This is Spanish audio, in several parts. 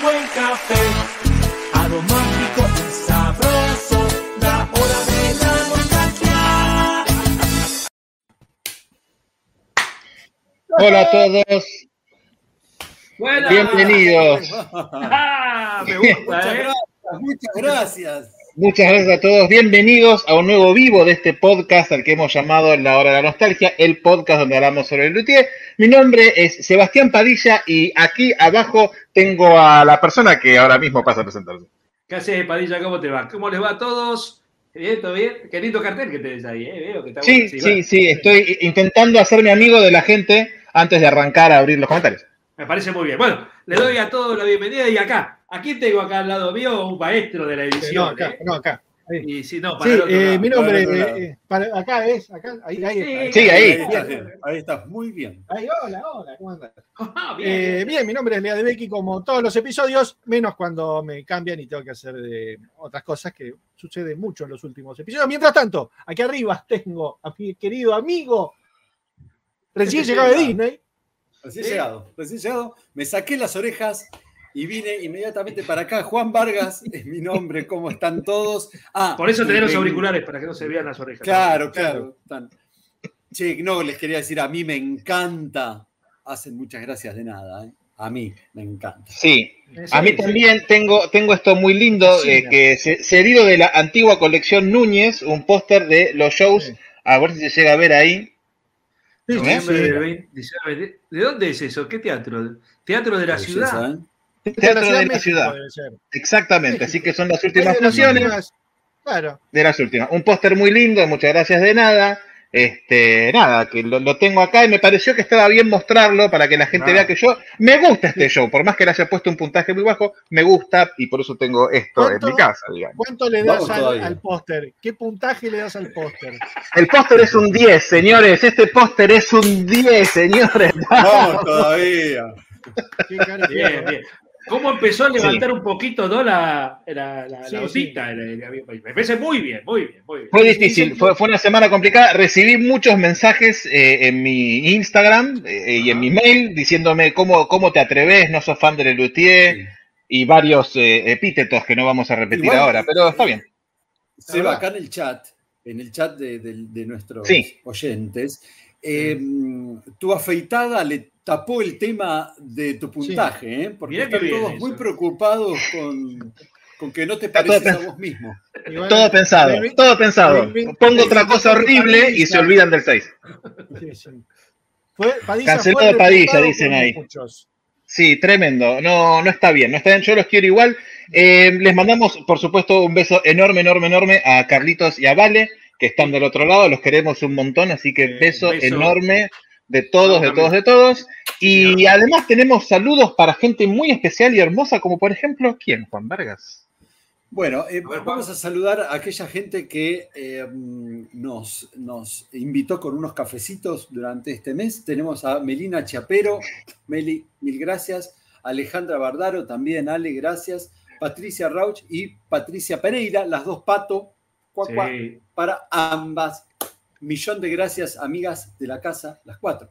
un buen café, aromático y sabroso, la hora de la nostalgia. Hola a todos, Buenas. bienvenidos. Ah, me gusta, Muchas ¿eh? gracias, muchas gracias. Muchas gracias a todos. Bienvenidos a un nuevo vivo de este podcast al que hemos llamado La Hora de la Nostalgia, el podcast donde hablamos sobre el luthier. Mi nombre es Sebastián Padilla y aquí abajo tengo a la persona que ahora mismo pasa a presentarse. ¿Qué haces, Padilla? ¿Cómo te va? ¿Cómo les va a todos? ¿Bien? ¿Todo bien? Qué lindo cartel que tenés ahí, ¿eh? Veo que está Sí, bueno. sí, sí, estoy intentando hacerme amigo de la gente antes de arrancar a abrir los comentarios. Me parece muy bien. Bueno, le doy a todos la bienvenida y acá. Aquí tengo acá al lado mío un maestro de la Eh, edición. No, acá, ¿eh? no, acá. Ahí. Y si no, para Sí, eh, lado. mi nombre, Para eh, para- acá es, acá, ahí, ahí está. Sí, ahí. estás, ahí estás, muy bien. Ahí, hola, hola, ¿cómo andas? Ah, bien, Eh, bien. bien, mi nombre es Lea de Becky, como todos los episodios, menos cuando me cambian y tengo que hacer de otras cosas que sucede mucho en los últimos episodios. Mientras tanto, aquí arriba tengo a mi querido amigo, recién llegado de Disney. Recién Sí. llegado, recién llegado. Me saqué las orejas y vine inmediatamente para acá. Juan Vargas es mi nombre, ¿cómo están todos? Ah, Por eso y tenés los ven- auriculares, para que no se vean las orejas. Claro, claro. están. Che, no, les quería decir, a mí me encanta. Hacen muchas gracias de nada, ¿eh? A mí me encanta. Sí, Eh, a mí también tengo, tengo esto muy lindo, Sí, eh, que se, cedido de la antigua colección Núñez, un póster de los shows, a ver si se llega a ver ahí. Sí, Noviembre sí, del sí. 20 19 de- ¿De dónde es eso? ¿Qué teatro? ¿Teatro de la Belleza, ciudad? Teatro de la México ciudad. Exactamente, México. así que son las últimas de las funciones últimas- Claro. de las últimas. Un póster muy lindo, muchas gracias de nada. Este, nada, que lo, lo tengo acá y me pareció que estaba bien mostrarlo para que la gente Ah. vea que yo me gusta este show, por más que le haya puesto un puntaje muy bajo, me gusta y por eso tengo esto en mi casa, digamos. ¿Cuánto le das al, póster? ¿Qué puntaje le das al póster? El póster es un 10, señores, este póster es un 10, señores. Vamos todavía. Qué cara que Bien, bien. ¿Cómo empezó a levantar un poquito ¿no? la, la, Sí, Me parece muy bien, muy bien, muy bien. Fue difícil, fue, fue una semana complicada. Recibí muchos mensajes eh, en mi Instagram eh, y en mi mail diciéndome cómo, cómo te atreves, no sos fan de Lelutier Sí. y varios eh, epítetos que no vamos a repetir ahora, pero está bien. Seba, acá en el chat, en el chat de, de- de nuestros Sí. oyentes, eh, tu afeitada le tapó el tema de tu puntaje, ¿eh? porque están todos eso. muy preocupados con, con que no te pareces a vos mismo. Todo pensado, todo pensado. Pongo otra cosa horrible y se olvidan del 6. Sí, sí. Fue, Padilla Cancelado fue Padilla, dicen ahí. muchos. Sí, tremendo. No, no está bien, no está bien. Yo los quiero igual. Eh, les mandamos, por supuesto, un beso enorme, enorme, enorme a Carlitos y a Vale, que están del otro lado. Los queremos un montón, así que Eh, beso, beso. enorme de todos, de todos, de todos. Y además tenemos saludos para gente muy especial y hermosa, como por ejemplo, ¿quién? Juan Vargas. Bueno, eh, vamos a saludar a aquella gente que eh, nos, nos invitó con unos cafecitos durante este mes. Tenemos a Melina Chiapero, Meli, mil gracias. Alejandra Bardaro, también Ale, gracias. Patricia Rauch y Patricia Pereira, las dos pato, cuac, cuac, Sí. para ambas. Millón de gracias, amigas de la casa, las cuatro.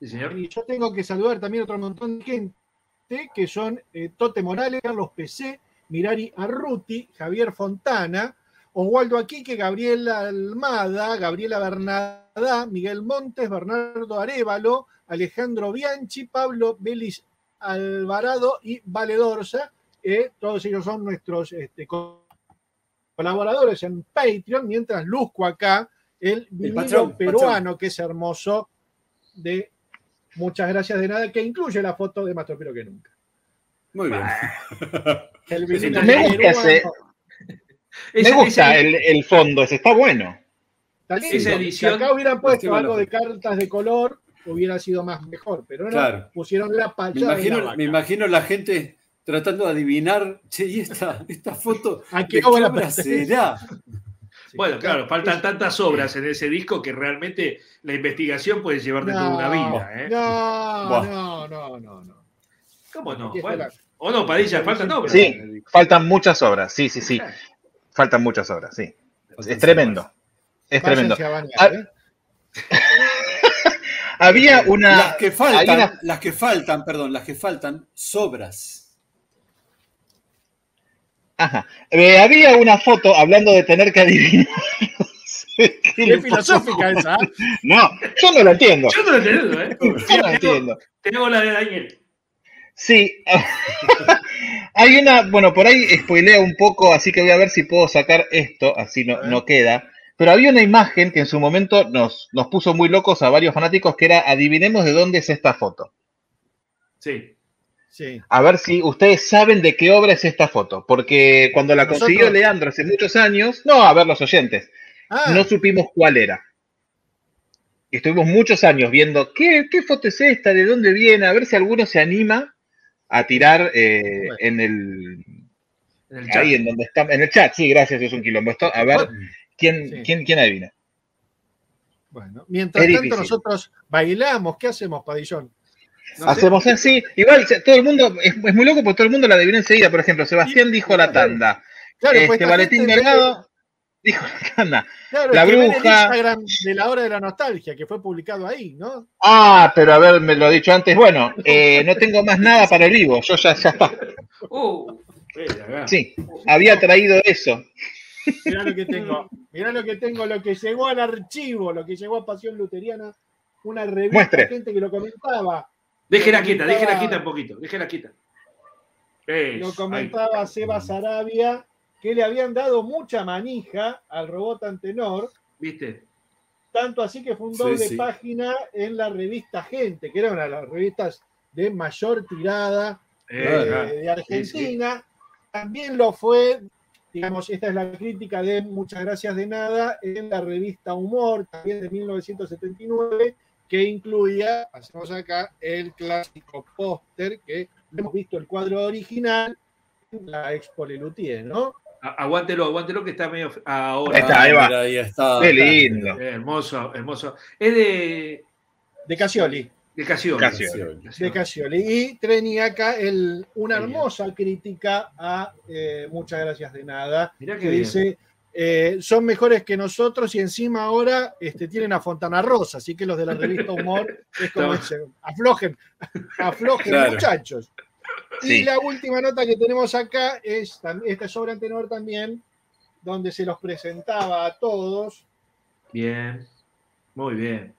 Sí, señor. Y yo tengo que saludar también otro montón de gente, que son eh, Tote Morales, Carlos PC, Mirari Arruti, Javier Fontana, Oswaldo Aquique, Gabriela Almada, Gabriela Bernadá, Miguel Montes, Bernardo Arevalo, Alejandro Bianchi, Pablo Belis Alvarado y Vale Dorsa. eh, todos ellos son nuestros este, co- colaboradores en Patreon, mientras luzco acá el vinilo patrón, peruano, que es hermoso, de Muchas gracias de nada, que incluye la foto de Más Tropero que nunca. Muy bien. El Sí, vinilo me gusta ese- Me gusta el, el fondo, ese está bueno. está lindo. esa edición- Si acá hubieran puesto algo de cartas de color, hubiera sido más mejor, pero no, Claro. pusieron la Me pachada imagino, me imagino la gente tratando de adivinar, che, ¿y esta, esta foto ¿A qué obra será? Bueno, claro, faltan tantas obras en ese disco que realmente la investigación puede llevarte toda una vida. ¿eh? No, no, no, no, no. ¿Cómo no? Bueno, o no, Padilla, faltan obras. Sí, faltan muchas obras, sí, sí, sí. Faltan muchas obras, sí. Es tremendo. Es tremendo. Ah, ¿eh? Había una. Las que faltan, las que faltan, perdón, las que faltan, sobras. Ajá. Eh, había una foto hablando de tener que adivinar. ¿Qué filosófica esa. ¿eh? No, yo no lo entiendo. Yo no lo entiendo, ¿eh? Yo no lo entiendo. Tengo la de Daniel. Sí. Hay una, bueno, por ahí spoilea un poco, así que voy a ver si puedo sacar esto, así no, no queda. Pero había una imagen que en su momento nos, nos puso muy locos a varios fanáticos, que era adivinemos de dónde es esta foto. Sí. Sí. A ver si ustedes saben de qué obra es esta foto. Porque cuando la Nosotros- consiguió Leandro hace muchos años, no, a ver los oyentes, Ah, no supimos cuál era. Estuvimos muchos años viendo qué, qué foto es esta, de dónde viene, a ver si alguno se anima a tirar eh, Bueno. en el En el chat. ahí en donde está, en el chat, sí, gracias, es un quilombo. Esto, a ver quién, Sí. quién, quién adivina. bueno, mientras Es tanto difícil. nosotros bailamos, ¿qué hacemos, Padillón? No sé. Hacemos así, igual todo el mundo, es, es muy loco porque todo el mundo la adivina enseguida. Por ejemplo, Sebastián dijo la tanda. Claro, pues Este Valentín gente- Delgado dijo la tanda. Claro, La el el bruja. Instagram de la hora de la nostalgia, que fue publicado ahí, ¿no? Ah, pero haberme lo dicho antes. Bueno, eh, no tengo más nada para el vivo. Yo ya, ya está. Uh. Sí, había traído eso. Mirá lo que tengo, mirá lo que tengo, lo que llegó al archivo, lo que llegó a Pasión Luteriana, una revista, Muestre. gente que lo comentaba, Déjela quieta, déjela quieta un poquito, déjela quieta. Eso, lo ahí. comentaba Seba Sarabia, que le habían dado mucha manija al robot Antenor, ¿Viste? tanto así que fue un doble sí. página en la revista Gente, que era una de las revistas de mayor tirada Eh, eh, acá. de Argentina. También lo fue, digamos, esta es la crítica de Muchas Gracias de Nada en la revista Humor, también de 1979, que incluía, hacemos acá, el clásico póster que hemos visto el cuadro original en la Expo Lelutier, ¿no? Aguántelo, aguántelo que está medio. Ahora. Ahí está, ahí va. Mira, ahí está. Qué lindo. Eh, hermoso, hermoso. Es de. De Casioli. De Casio. Casio. de Casioli. Y tenía acá el, una hermosa crítica a eh, Muchas Gracias de Nada, Mirá que qué bien. dice, eh, son mejores que nosotros y encima ahora este, tienen a Fontana Rosa, así que los de la revista Humor es como No. ese, aflojen, aflojen Claro. muchachos. Sí. Y la última nota que tenemos acá es, esta es sobre Antenor también, donde se los presentaba a todos. Bien. Muy bien.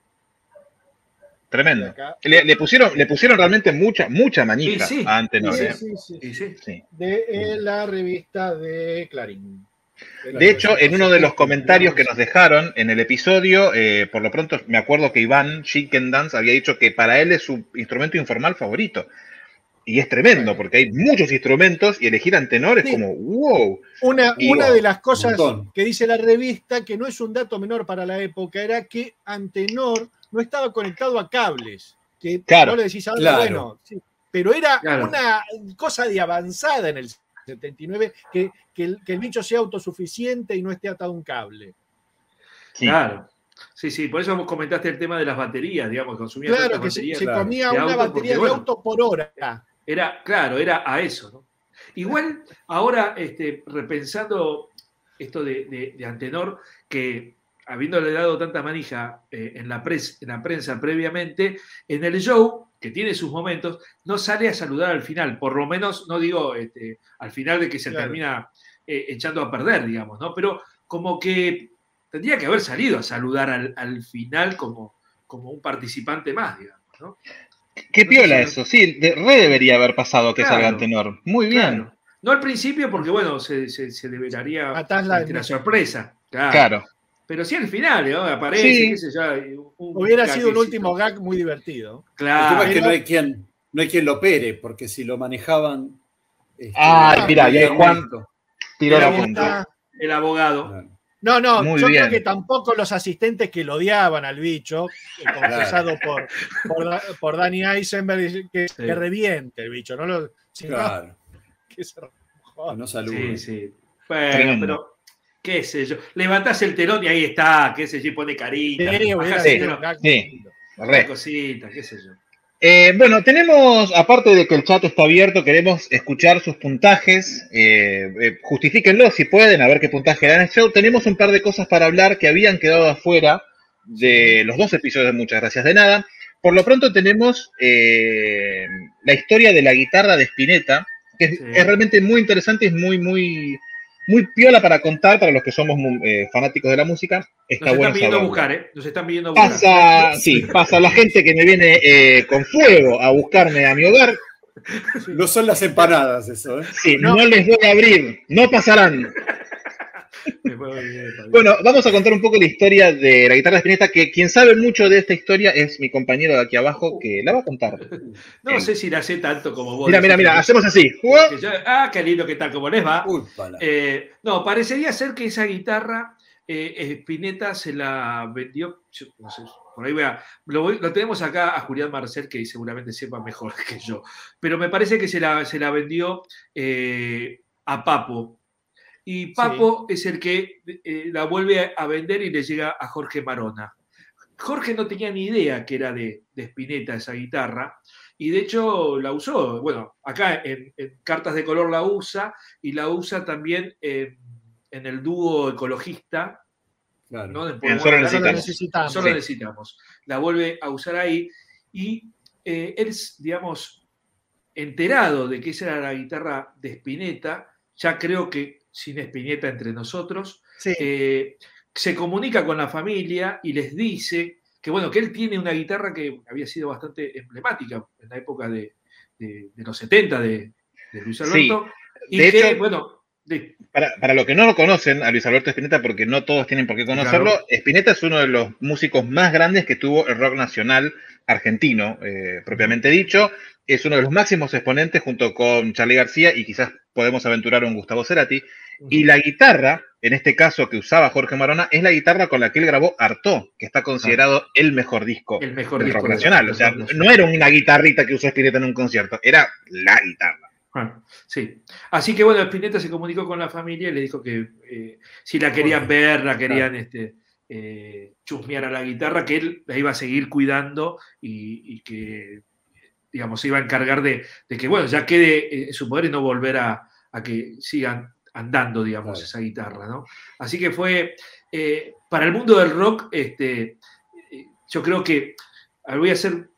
Tremendo. Le, le pusieron, le pusieron realmente mucha, mucha manija Y sí. a Antenor. Sí, eh. sí, sí, sí. Sí. de eh, la revista de Clarín. De hecho, en uno de los comentarios que nos dejaron en el episodio, eh, por lo pronto me acuerdo que Iván Dance había dicho que para él es su instrumento informal favorito. Y es tremendo, porque hay muchos instrumentos y elegir Antenor es Sí. como, wow. Una, Y- una de las cosas que dice la revista, que no es un dato menor para la época, era que Antenor no estaba conectado a cables. Que Claro. no le decís ahora, Claro. bueno, sí, pero era Claro. una cosa de avanzada en el 79, que, que el, que el bicho sea autosuficiente y no esté atado a un cable. Sí. Claro. Sí, sí, por eso vos comentaste el tema de las baterías, digamos, consumía Claro, tantas que se, baterías. se claro, comía de una auto, batería porque, de bueno, auto por hora. Era, claro, era a eso, ¿no? Igual, ahora, este, repensando esto de, de- de Antenor, que habiéndole dado tanta manija eh, en, la pres- en la prensa previamente, en el show, que tiene sus momentos, no sale a saludar al final, por lo menos, no digo este, al final de que se Claro. termina eh, echando a perder, digamos, ¿no? Pero como que tendría que haber salido a saludar al, al final como, como un participante más, digamos, ¿no? Qué No piola eso, sí, de- re debería haber pasado que Claro. salga Antenor. Muy bien. Claro. No al principio, porque bueno, se, se, se develaría la- la sorpresa. Claro. Claro. Pero sí al final, ¿no? Aparece, Sí. qué sé yo, un- un Hubiera sido un último gag muy divertido. El Claro. tema es que no hay quien, no hay quien lo opere, porque si lo manejaban. este, Ay, mira, y ahí Juan-. Tiró la punta. El abogado. Claro. No, no, Muy yo bien. creo que tampoco los asistentes que lo odiaban al bicho, eh, confesado por, por, Da- por Danny Eisenberg, que, que reviente el bicho, no lo, sino Claro, que se que joda. no salude. Sí, sí. Bueno, pero qué sé yo. Levantás el telón y ahí está, qué sé yo, y pone carita. Sí, Sí, sí. una cosita, qué sé yo. Eh, bueno, tenemos, aparte de que el chat está abierto, queremos escuchar sus puntajes. eh, eh, justifíquenlo si pueden, a ver qué puntaje dan el show. Tenemos un par de cosas para hablar que habían quedado afuera de los dos episodios de Muchas Gracias de Nada. Por lo pronto tenemos eh, la historia de la guitarra de Spinetta, que es, Sí. es realmente muy interesante, es muy, muy, muy piola para contar para los que somos eh, fanáticos de la música. Está Nos están pidiendo a buscar, ¿eh? Nos están pidiendo a buscar. Pasa, sí, pasa la gente que me viene eh, con fuego a buscarme a mi hogar. No son las empanadas eso, ¿eh? Sí, No. no, les voy a abrir, no pasarán. Bueno, vamos a contar un poco la historia de la guitarra de Spinetta, que quien sabe mucho de esta historia es mi compañero de aquí abajo, que la va a contar. no sé si la sé tanto como vos. Mira, mira, mira, hacemos así. que yo- ah, qué lindo, ¿qué tal? ¿Cómo les va? Uy. Eh, no, parecería ser que esa guitarra eh, Spinetta se la vendió, yo no sé, por ahí voy a, lo, voy- lo tenemos acá a Julián Marcel, que seguramente sepa mejor que yo, pero me parece que se la, se la vendió eh, a Papo. Y Papo es el que eh, la vuelve a, vender y le llega a Jorge Marona. Jorge no tenía ni idea que era de, de Spinetta esa guitarra, y de hecho la usó. Bueno, acá en, en Cartas de Color la usa y la usa también en, en el dúo ecologista. Claro. ¿no? Bien, solo necesitamos. Solo Sí. necesitamos. La vuelve a usar ahí y eh, él, digamos, enterado de que esa era la guitarra de Spinetta, ya creo que sin Spinetta entre nosotros, Sí. eh, se comunica con la familia y les dice que, bueno, que él tiene una guitarra que había sido bastante emblemática en la época de, de- de los 70 de, de Luis Alberto. y de que, hecho- bueno, Para, para los que no lo conocen, a Luis Alberto Spinetta, porque no todos tienen por qué conocerlo, Claro. Es uno de los músicos más grandes que tuvo el rock nacional argentino, eh, propiamente dicho. Es uno de los máximos exponentes junto con Charlie García y quizás podemos aventurar un Gustavo Cerati. Y la guitarra, en este caso que usaba Jorge Marona, es la guitarra con la que él grabó Artó, que está considerado el mejor disco el mejor del disco rock de- nacional. del O sea, no era una guitarrita que usó Spinetta en un concierto, era la guitarra. Ah, sí. Así que bueno, Spinetta se comunicó con la familia y le dijo que eh, si la querían ver, la querían este, eh, chusmear a la guitarra, que él la iba a seguir cuidando y, y que, digamos, se iba a encargar de, de que, bueno, ya quede eh, en su poder y no volver a, a que sigan andando, digamos, Claro. esa guitarra, ¿no? Así que fue, eh, para el mundo del rock, este, eh, yo creo que, voy a hacer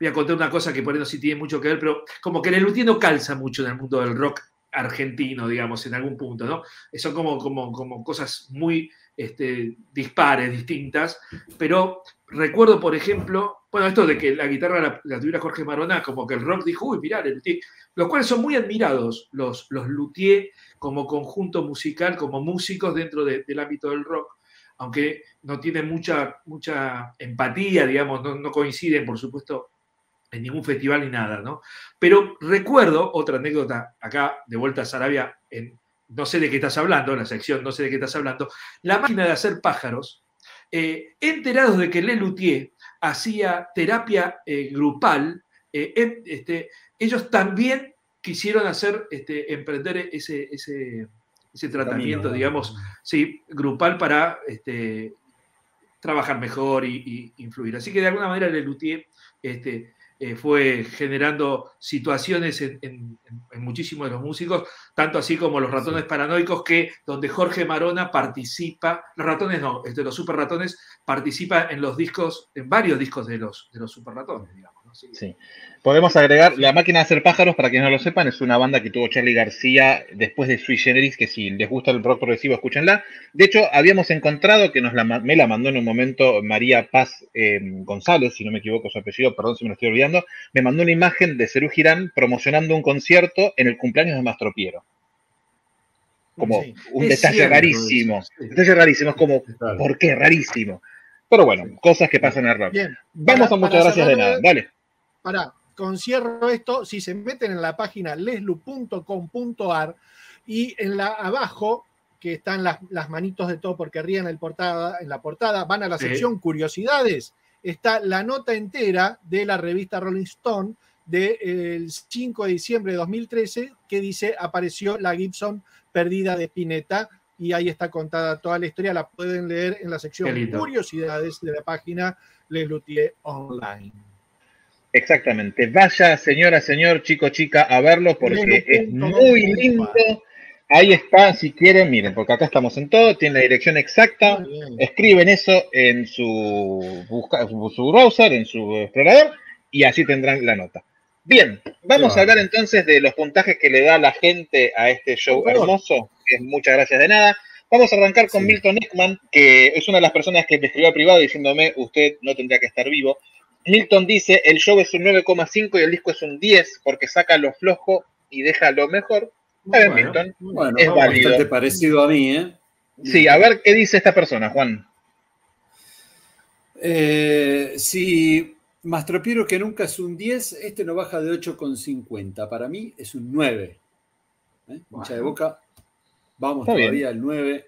voy a contar una cosa que por ahí no sí tiene mucho que ver, pero como que el Lelutier no calza mucho en el mundo del rock argentino, digamos, en algún punto, ¿no? Son como, como, como cosas muy este, dispares, distintas, pero recuerdo, por ejemplo, bueno, esto de que la guitarra la, tuviera Jorge Marona, como que el rock dijo, uy, mirá, Lelutier, los cuales son muy admirados los, los Luthier como conjunto musical, como músicos dentro de- del ámbito del rock, aunque no tienen mucha, mucha empatía, digamos, no, no coinciden, por supuesto, en ningún festival ni nada, ¿no? Pero recuerdo otra anécdota acá de vuelta a Sarabia, en no sé de qué estás hablando, en la sección no sé de qué estás hablando, la máquina de hacer pájaros, eh, enterados de que Lelutier hacía terapia eh, grupal, eh, este, ellos también quisieron hacer, este, emprender ese, ese, ese tratamiento, Camino. digamos, sí, grupal para este, trabajar mejor y, y influir. Así que de alguna manera Lelutier este, eh, fue generando situaciones en, en- en muchísimos de los músicos, tanto así como los ratones paranoicos, que donde Jorge Marona participa, los ratones no, este, los super ratones participa en los discos, en varios discos de los, de los super ratones, digamos. Sí. Podemos agregar, La Máquina de Hacer Pájaros, para quienes no lo sepan, es una banda que tuvo Charlie García después de Sui Generis, que si les gusta el rock progresivo, escúchenla. De hecho, habíamos encontrado que nos la, me la mandó en un momento María Paz eh, González, si no me equivoco su apellido, perdón si me lo estoy olvidando, me mandó una imagen de Cerú Girán promocionando un concierto en el cumpleaños de Mastro Piero. Como Sí. un detalle cierto rarísimo. Detalle rarísimo, es como, Claro. ¿por qué? Rarísimo. Pero bueno, cosas que pasan en el rock. Bien. Vamos Para- a muchas gracias de nada. Dale. Pará, concierro esto, si se meten en la página leslu.com.ar y en la abajo, que están las, las manitos de todo porque ríen el portada, en la portada, van a la Sí. sección curiosidades, está la nota entera de la revista Rolling Stone del 5 de diciembre de 2013 que dice apareció la Gibson perdida de Spinetta y ahí está contada toda la historia, la pueden leer en la sección curiosidades de la página Les Luthier Online. Exactamente. Vaya, señora, señor, chico, chica, a verlo porque es muy lindo. Ahí está, si quieren, miren, porque acá estamos en todo, tiene la dirección exacta. Escriben eso en su, busca- su browser, en su explorador, y así tendrán la nota. Bien, vamos a hablar entonces de los puntajes que le da la gente a este show hermoso, que es muchas gracias de nada. Vamos a arrancar con Sí. Milton Ekman, que es una de las personas que me escribió al privado diciéndome, usted no tendría que estar vivo. Milton dice, el show es un 9,5 y el disco es un 10 porque saca lo flojo y deja lo mejor. Está bien, Bueno. Milton. Bueno, Es válido. bastante parecido a mí, ¿eh? Sí, a ver qué dice esta persona, Juan. Eh, si Mastropiero que nunca es un 10, este no baja de 8,50. Para mí es un 9. ¿Eh? De Bueno. boca. Vamos bien. todavía al 9.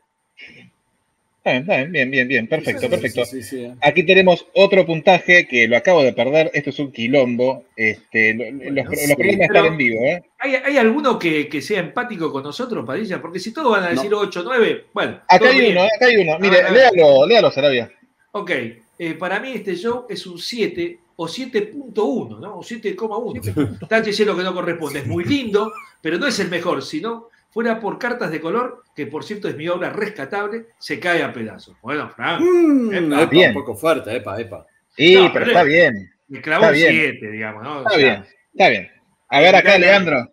Está bien, bien, bien, perfecto, Sí, perfecto. sí, sí, sí. Aquí tenemos otro puntaje que lo acabo de perder. Esto es un quilombo. Este, lo- los, los problemas Pero- están en vivo, ¿eh? ¿Hay, hay alguno que, que sea empático con nosotros, Padilla? Porque si todos van a decir 8, 9, bueno. Acá todo hay bien. uno, acá hay uno. Mire, Ah, léalo, léalo, Sarabia. Ok, eh, para mí este show es un 7 o 7.1, ¿no? O 7,1. Está diciendo que no corresponde. Es muy lindo, pero no es el mejor. Si no fuera por cartas de color, que por cierto es mi obra rescatable, se cae a pedazos. Bueno, Frank, Mm, Epa, epa, bien. un poco fuerte, epa, epa. Sí, No, pero pero- está bien, me clavó Está un bien. 7, digamos, ¿no? O está sea, bien, está bien. A ver acá. Leandro.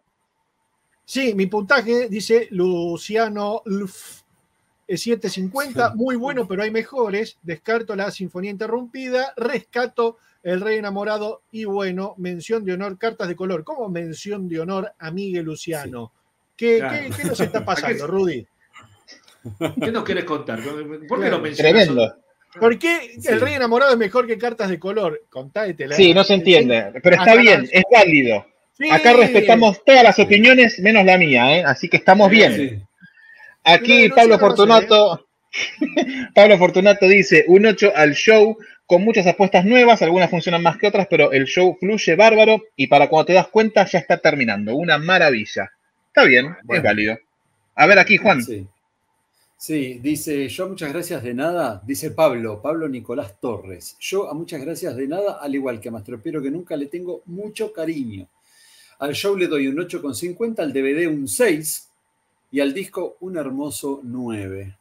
Sí, mi puntaje dice Luciano Lf, es 750, Sí. muy bueno, pero hay mejores. Descarto la Sinfonía Interrumpida, rescato El Rey Enamorado y bueno, mención de honor, cartas de color. ¿Cómo mención de honor a Miguel Luciano? ¿Qué, Claro. qué- qué nos está pasando, Rudy? ¿Qué nos querés contar? ¿Por qué Claro. lo mencionas? Tremendo. ¿Por qué Sí. El Rey Enamorado es mejor que cartas de color? Contáetela. Sí, no se entiende, pero está Acá- bien, es válido. Sí. Acá respetamos todas las opiniones, menos la mía, ¿eh? Así que estamos bien. Sí. Aquí No, no Pablo Fortunato, Pablo Fortunato dice un 8 al show con muchas apuestas nuevas, algunas funcionan más que otras, pero el show fluye bárbaro y para cuando te das cuenta ya está terminando. Una maravilla. Está bien, es válido. A ver aquí, Juan. Sí. Sí, dice, yo a muchas gracias de nada, dice Pablo, Pablo Nicolás Torres. Yo a muchas gracias de nada, al igual que a Mastropiero que nunca le tengo mucho cariño. Al show le doy un 8,50, al DVD un 6 y al disco un hermoso 9.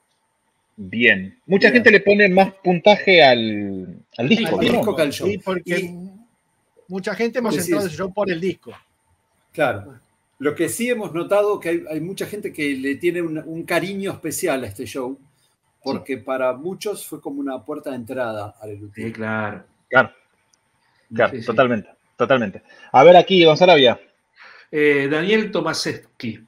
Bien. Mucha Bien. gente le pone más puntaje al, al disco. Al ¿no? disco que al show. Sí, porque Y- mucha gente hemos entrado ese show por el disco. Claro. Lo que sí hemos notado que hay, hay mucha gente que le tiene un, un cariño especial a este show, porque para muchos fue como una puerta de entrada al Sí, claro. Claro, claro, Sí, sí. totalmente, totalmente. A ver aquí, Gonzalo Vía. Eh, Daniel Tomasewski,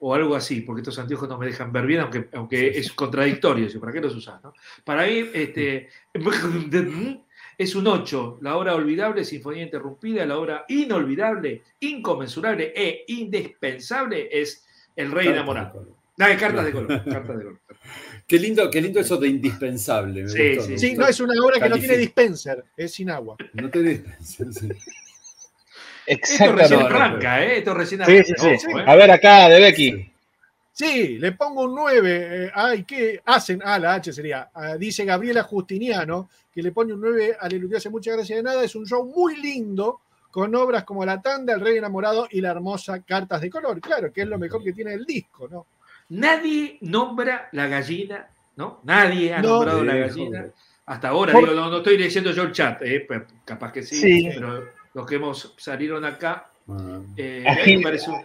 o algo así, porque estos anteojos no me dejan ver bien, aunque, aunque es contradictorio. ¿Para qué los usás? no? Para mí, este, es un 8. La obra olvidable, Sinfonía Interrumpida, la obra inolvidable, inconmensurable e indispensable es El Rey Enamorado. Nada, cartas de color. Cartas de color. Qué lindo, qué lindo eso de indispensable. Me Sí, gustó, sí. me Sí, gustó. no es una obra que no tiene dispenser, es sin agua. No te dispenses, sí. Esto recién No, no, arranca, ¿eh? Esto recién Sí, arranca. sí, sí. ojo, ¿eh? A ver acá, de Becky. Sí. Le pongo un 9. eh, ay, ¿qué hacen? Ah, la H sería. Ah, dice Gabriela Justiniano, que le pone un 9 al Elutier hace muchas gracias de nada. Es un show muy lindo, con obras como La Tanda, El Rey Enamorado y la hermosa Cartas de Color. Claro, que es lo mejor que tiene el disco, ¿no? Nadie nombra la gallina, ¿no? Nadie ha No. nombrado la gallina. joder. Hasta ahora, Por- digo, no, no estoy leyendo yo el chat, eh, pero capaz que sí, Sí. pero los que hemos salieron acá, Ah. eh, me parece un-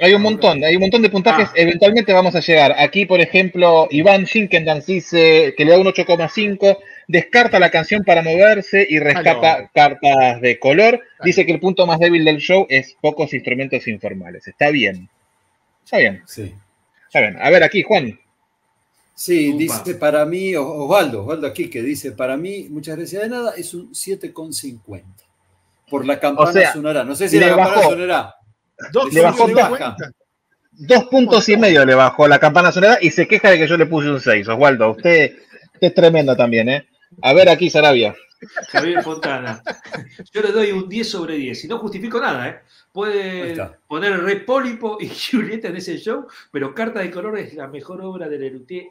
Hay un montón, hay un montón de puntajes. Ah. Eventualmente vamos a llegar. Aquí, por ejemplo, Iván Shinkendans dice que le da un 8,5, descarta la canción para moverse y rescata Aló. cartas de color. Dice que el punto más débil del show es pocos instrumentos informales. Está bien. Está bien, Sí. está bien. A ver, aquí, Juan. Sí, Upa. dice para mí, Osvaldo, Osvaldo aquí que dice, para mí, muchas gracias de nada, es un 7,50. Por la campana O sea, sonará. No sé si la campana bajó. sonará. Dos Le bajó puntos de baja. cuenta. Dos puntos y medio le bajó la campana sonora y se queja de que yo le puse un 6. Osvaldo, usted, usted es tremendo también, ¿eh? A ver aquí, Sarabia. Javier Fontana. Yo le doy un 10 sobre 10 y no justifico nada, ¿eh? Puede poner el Rey Pólipo y Julieta en ese show, pero Carta de Color es la mejor obra de Lelutier,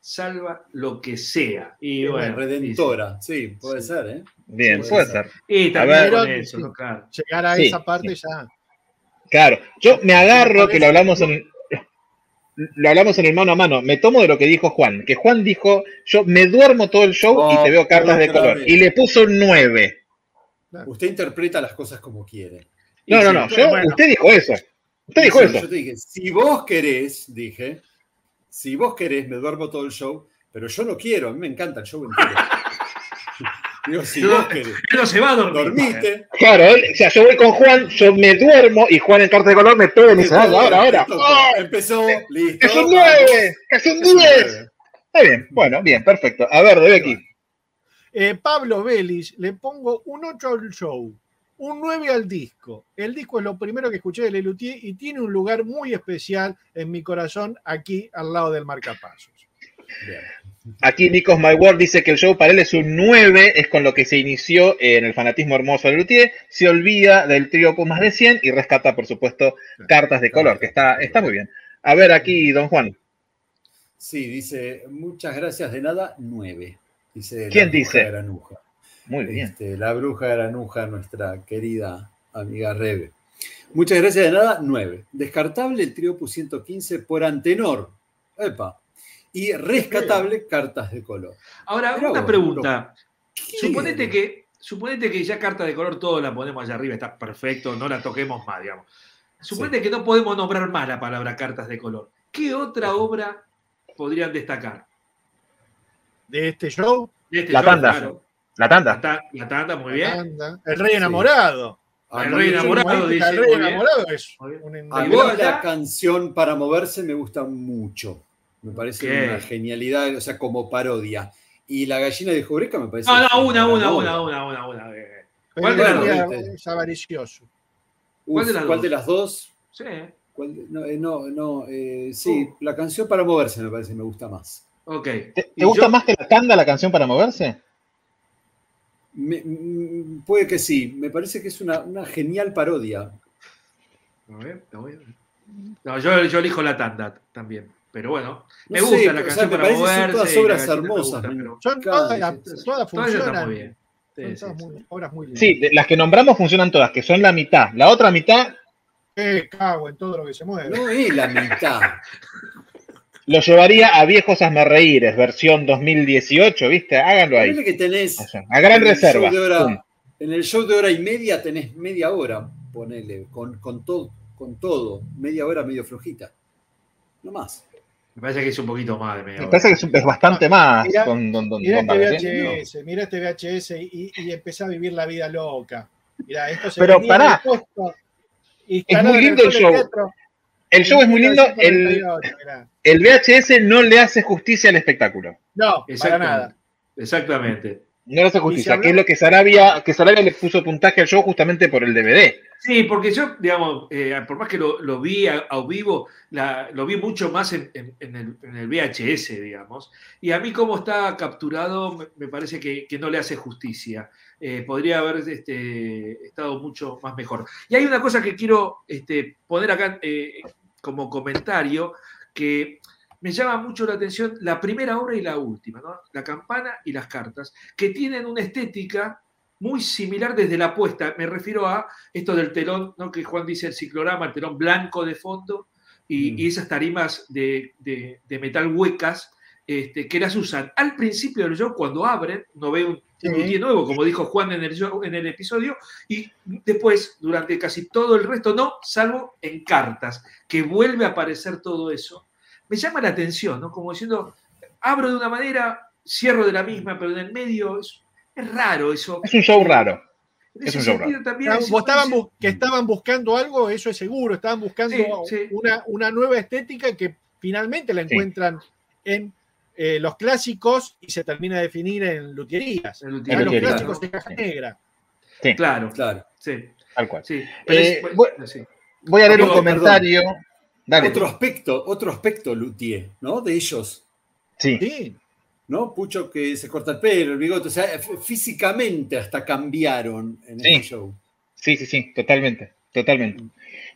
salva lo que sea. Y bueno, Redentora, sí, puede Sí. ser, ¿eh? Bien, puede ser. Y, también ver. con eso, Sí. ¿no? Claro. Llegar a Sí, esa parte ya. Claro, yo me agarro que lo hablamos en lo hablamos en el mano a mano. Me tomo de lo que dijo Juan, que Juan dijo, yo me duermo todo el show y te veo cartas de color. Y le puso un 9. Usted interpreta las cosas como quiere. No, Y no, no. Yo, bueno. usted dijo eso. Usted dijo Sí, eso. Yo te dije, si vos querés, dije, si vos querés, me duermo todo el show, pero yo no quiero, a mí me encanta el show entero. Digo, si Yo- vos querés, Él no se va a dormir. dormiste. Claro, él- o sea, yo voy con Juan, yo me duermo y Juan en carta de color me pega y me dice, ahora, ahora. ¡Ah! Empezó, listo. ¡Es un vamos. 9! ¡Es un Es un 10! nueve. Está bien, bueno, bien, perfecto. A ver, de Becky. Eh, Pablo Vélez, le pongo un 8 al show, un 9 al disco. El disco es lo primero que escuché de Lelutier y tiene un lugar muy especial en mi corazón aquí al lado del marcapasos. Bien. Aquí Nikos My dice que el show para él es un 9, es con lo que se inició en el fanatismo hermoso de Luthier, se olvida del trío más de 100 y rescata, por supuesto, cartas de color, que está, está muy bien. A ver aquí, don Juan. Sí, dice, muchas gracias de nada, 9. Dice la ¿Quién dice? Granuja. Muy bien. Este, la bruja granuja, nuestra querida amiga Rebe. Muchas gracias de nada, 9. Descartable el trío 115 por Antenor. Epa. Y rescatable cartas de color. Ahora, Mirá una pregunta. Suponete que, suponete que ya carta de color todo la ponemos allá arriba, está perfecto, no la toquemos más, digamos. Suponete que no podemos nombrar más la palabra cartas de color. ¿Qué otra obra podrían destacar? De este show, De este La show, tanda. claro. La La, tanda. ta- la tanda, muy bien. anda, El Rey Enamorado. A El rey enamorado, El dice, Rey muy bien. Enamorado es un A ¿Y mí la canción para moverse me gusta mucho. Me parece una genialidad, o sea, como parodia. Y la gallina de Jubreca me parece. No, no, una, una una, una, una, una, una. eh. Pero ¿Cuál de las dos? es avaricioso. Uf, ¿Cuál de las ¿Cuál dos? de las dos? Sí. ¿Cuál de- No, eh, no, no, eh, sí, Uh. la canción para moverse me parece me gusta más. Ok. ¿Te, gusta yo- más que la tanda la canción para moverse? Me- mm, puede que sí, me parece que es una, una genial parodia. A ver, a ver. No, yo, yo elijo la tanda también. Pero bueno, me No gusta sé, la o sea, canción me para parece que son moverse. todas obras hermosas, Son todas, funcionan. muy bien. Sí, Son sí, todas sí. muy- obras muy lindas. Sí, de- las que nombramos funcionan todas, que son la mitad. La otra mitad Eh, cago en todo lo que se mueve. No es la mitad. lo llevaría a Viejos Asmerreíres, versión 2018, ¿viste? Háganlo ahí. Que tenés. O sea, a gran reserva. hora- en el show de hora y media tenés media hora, ponele, con, con, todo, con todo. Media hora medio flojita. No más. Me parece que es un poquito más de media Me parece que es, es bastante más. Mirá- con- con- con- Mirá este. VHS, mirá este VHS y, y empezá a vivir la vida loca. Mirá, esto se Pero pará. instalado muy lindo el show. Teatro El show es muy lindo. El, 1998, mirá. el VHS no le hace justicia al espectáculo. No, para nada. Exactamente. No le hace justicia, que es lo que Sarabia, que Sarabia le puso puntaje al show justamente por el DVD. Sí, porque yo, digamos, eh, por más que lo, lo vi a, a vivo, la- lo vi mucho más en, en- en el, en el VHS, digamos. Y a mí como está capturado, me, me parece que, que no le hace justicia. Eh, podría haber este, estado mucho más mejor. Y hay una cosa que quiero este, poner acá eh, como comentario, que me llama mucho la atención la primera obra y la última, ¿no? la campana y las cartas, que tienen una estética muy similar desde la puesta. Me refiero a esto del telón, ¿no? que Juan dice el ciclorama, el telón blanco de fondo y, Mm. y esas tarimas de, de- de metal huecas este, que las usan al principio del show cuando abren, no ve un, Sí. un nuevo, como dijo Juan en el, show- en el episodio, y después, durante casi todo el resto, no, salvo en cartas, que vuelve a aparecer todo eso. Me llama la atención, ¿no? Como diciendo, abro de una manera, cierro de la misma, pero en el medio es, es raro eso. Es un show raro. En es un show sentido también es- vos estaban bu- que estaban buscando algo, eso es seguro, estaban buscando Sí, sí. Una, una nueva estética que finalmente la Sí. encuentran en eh, los clásicos y se termina de definir en luterías. Ya luthier, los lutería, clásicos claro. de caja negra. Claro, Claro. sí, Tal cual. sí. Pero Eh, es- bueno, sí. Voy a leer un Perdón, comentario. Dale. Otro aspecto, otro aspecto luthier, ¿no? De ellos. Sí. Sí, ¿no? Pucho que se corta el pelo, el bigote, o sea, físicamente hasta cambiaron en Sí. este show. Sí, sí, sí, totalmente, totalmente.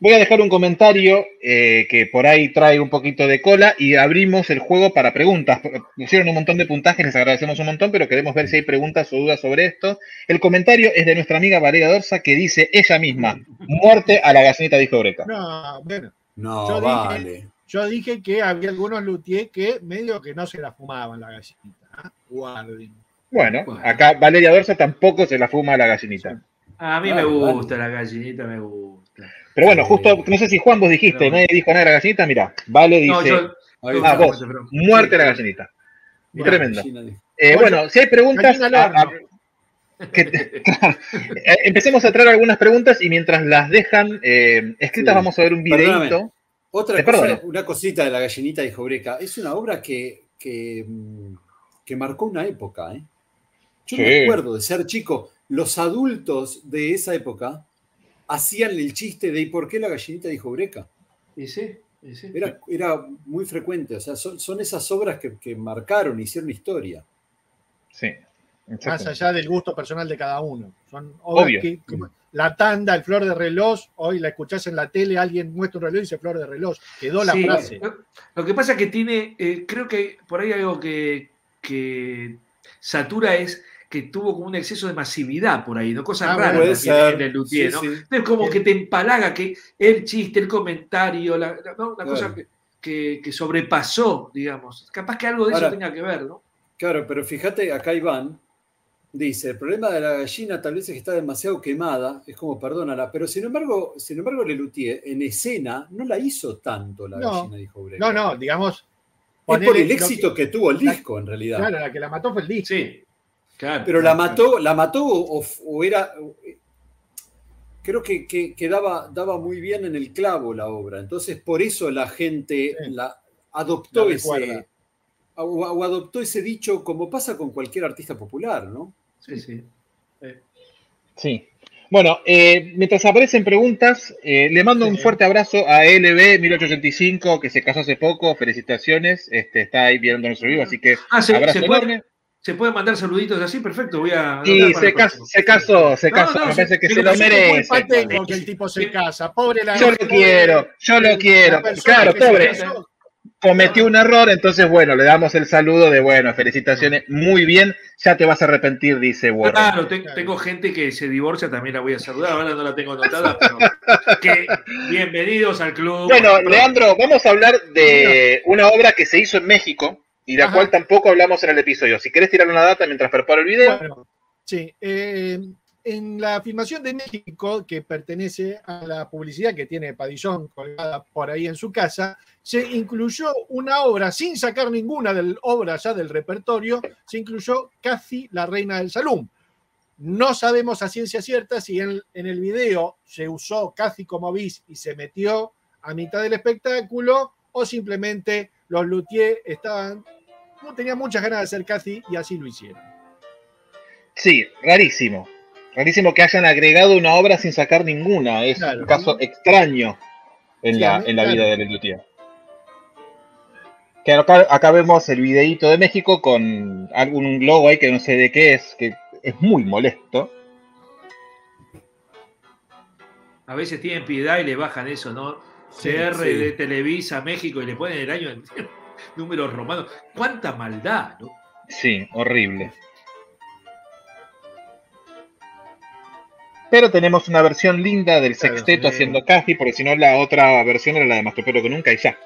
Voy a dejar un comentario eh, que por ahí trae un poquito de cola y abrimos el juego para preguntas. Pusieron un montón de puntajes, les agradecemos un montón, pero queremos ver si hay preguntas o dudas sobre esto. El comentario es de nuestra amiga Valeria Dorsa que dice ella misma, muerte a la gallinita dijo Breca. no, bueno, No, Yo dije- vale. yo dije que había algunos luthiers que medio que no se la fumaban la gallinita. ¿ah? Guarden. Bueno, Bueno. acá Valeria Dorsa tampoco se la fuma a la gallinita. A mí me vale. gusta la gallinita, me gusta. Pero bueno, justo, no sé si Juan vos dijiste, Pero- nadie dijo nada de la gallinita, mira, Vale dice, No, yo. Ah, vos. muerte sí. la gallinita. Mirá, Tremendo. Eh, bueno, si hay preguntas, a- a-. que- claro. Eh, empecemos a traer algunas preguntas y mientras las dejan eh, escritas Sí. vamos a ver un videito. Otra Te cosa, una cosita de la gallinita de Jobreca. Es una obra que, que, mm, que marcó una época. ¿eh? Yo Sí. me acuerdo de ser chico. Los adultos de esa época hacían el chiste de ¿y por qué la gallinita de Jobreca? Y sí, y sí. Era, era muy frecuente. O sea, son, son esas obras que, que marcaron, hicieron historia. Sí. Más allá del gusto personal de cada uno. Son obras Obvio. que, como la tanda, el flor de reloj, hoy la escuchás en la tele, alguien muestra un reloj y dice flor de reloj. Quedó la Sí, frase. Lo, lo que pasa es que tiene, eh, creo que por ahí algo que, que satura es que tuvo como un exceso de masividad por ahí, ¿no? Cosas Ah, raras en el luthier, Sí, ¿no? sí. Entonces como que te empalaga que el chiste, el comentario, la, la- ¿no? la cosa que, que- que sobrepasó, digamos. Capaz que algo de Ahora- eso tenga que ver, ¿no? Claro, pero fíjate, acá Iván dice, el problema de la gallina tal vez es que está demasiado quemada, es como perdónala, pero sin embargo, sin embargo Lelutier en escena no la hizo tanto la No. gallina, dijo Brecht. No, no, digamos. Es por el éxito que, tuvo el disco, en realidad. Claro, la que la mató fue el disco. Sí, claro. Pero la mató, la mató o, o era. o- creo que, que- que daba, daba muy bien en el clavo la obra. Entonces, por eso la gente Sí. la adoptó La ese. o adoptó ese dicho, como pasa con cualquier artista popular, ¿no? Sí, sí. Sí. Bueno, eh, mientras aparecen preguntas, eh, le mando un Sí. fuerte abrazo a LB1885, que se casó hace poco. Felicitaciones. Este, está ahí viendo nuestro vivo, así que Ah, se, abrazo se puede, enorme. se puede mandar saluditos así, perfecto. Voy a. Para se, cas- se casó, se No, casó. no, Me sí, parece que sí, se lo sí, sí, merece. patético que el tipo se casa. Pobre la Yo lo quiero, yo lo quiero. Claro, pobre. Cometió un error, entonces bueno, le damos el saludo de bueno, felicitaciones, muy bien, ya te vas a arrepentir, dice Warren. Claro, te- tengo gente que se divorcia, también la voy a saludar. Ahora no la tengo anotada, pero que bienvenidos al club. Bueno. Leandro, vamos a hablar de una obra que se hizo en México y la Ajá. cual tampoco hablamos en el episodio. Si querés tirar una data mientras preparo el video. Bueno, sí. eh, en la filmación de México, que pertenece a la publicidad que tiene Padillón colgada por ahí en su casa, se incluyó una obra, sin sacar ninguna del obra ya del repertorio, se incluyó Casi la Reina del Salón. No sabemos a ciencia cierta si en, el video se usó Casi como bis y se metió a mitad del espectáculo, o simplemente los luthiers estaban, no tenían muchas ganas de hacer Casi y así lo hicieron. Sí, rarísimo. Rarísimo que hayan agregado una obra sin sacar ninguna. Es Claro. un caso extraño en Sí, la, en la claro. vida del Luthier. Que acá, acá vemos el videíto de México con algún logo ahí que no sé de qué es, que es muy molesto. A veces tienen piedad y le bajan eso, ¿no? Sí, CR sí. de Televisa, México, y le ponen el año en números romanos. ¡Cuánta maldad! ¿no? Sí, horrible. Pero tenemos una versión linda del sexteto haciendo casi, porque si no la otra versión era la de Mastropero que nunca y ya.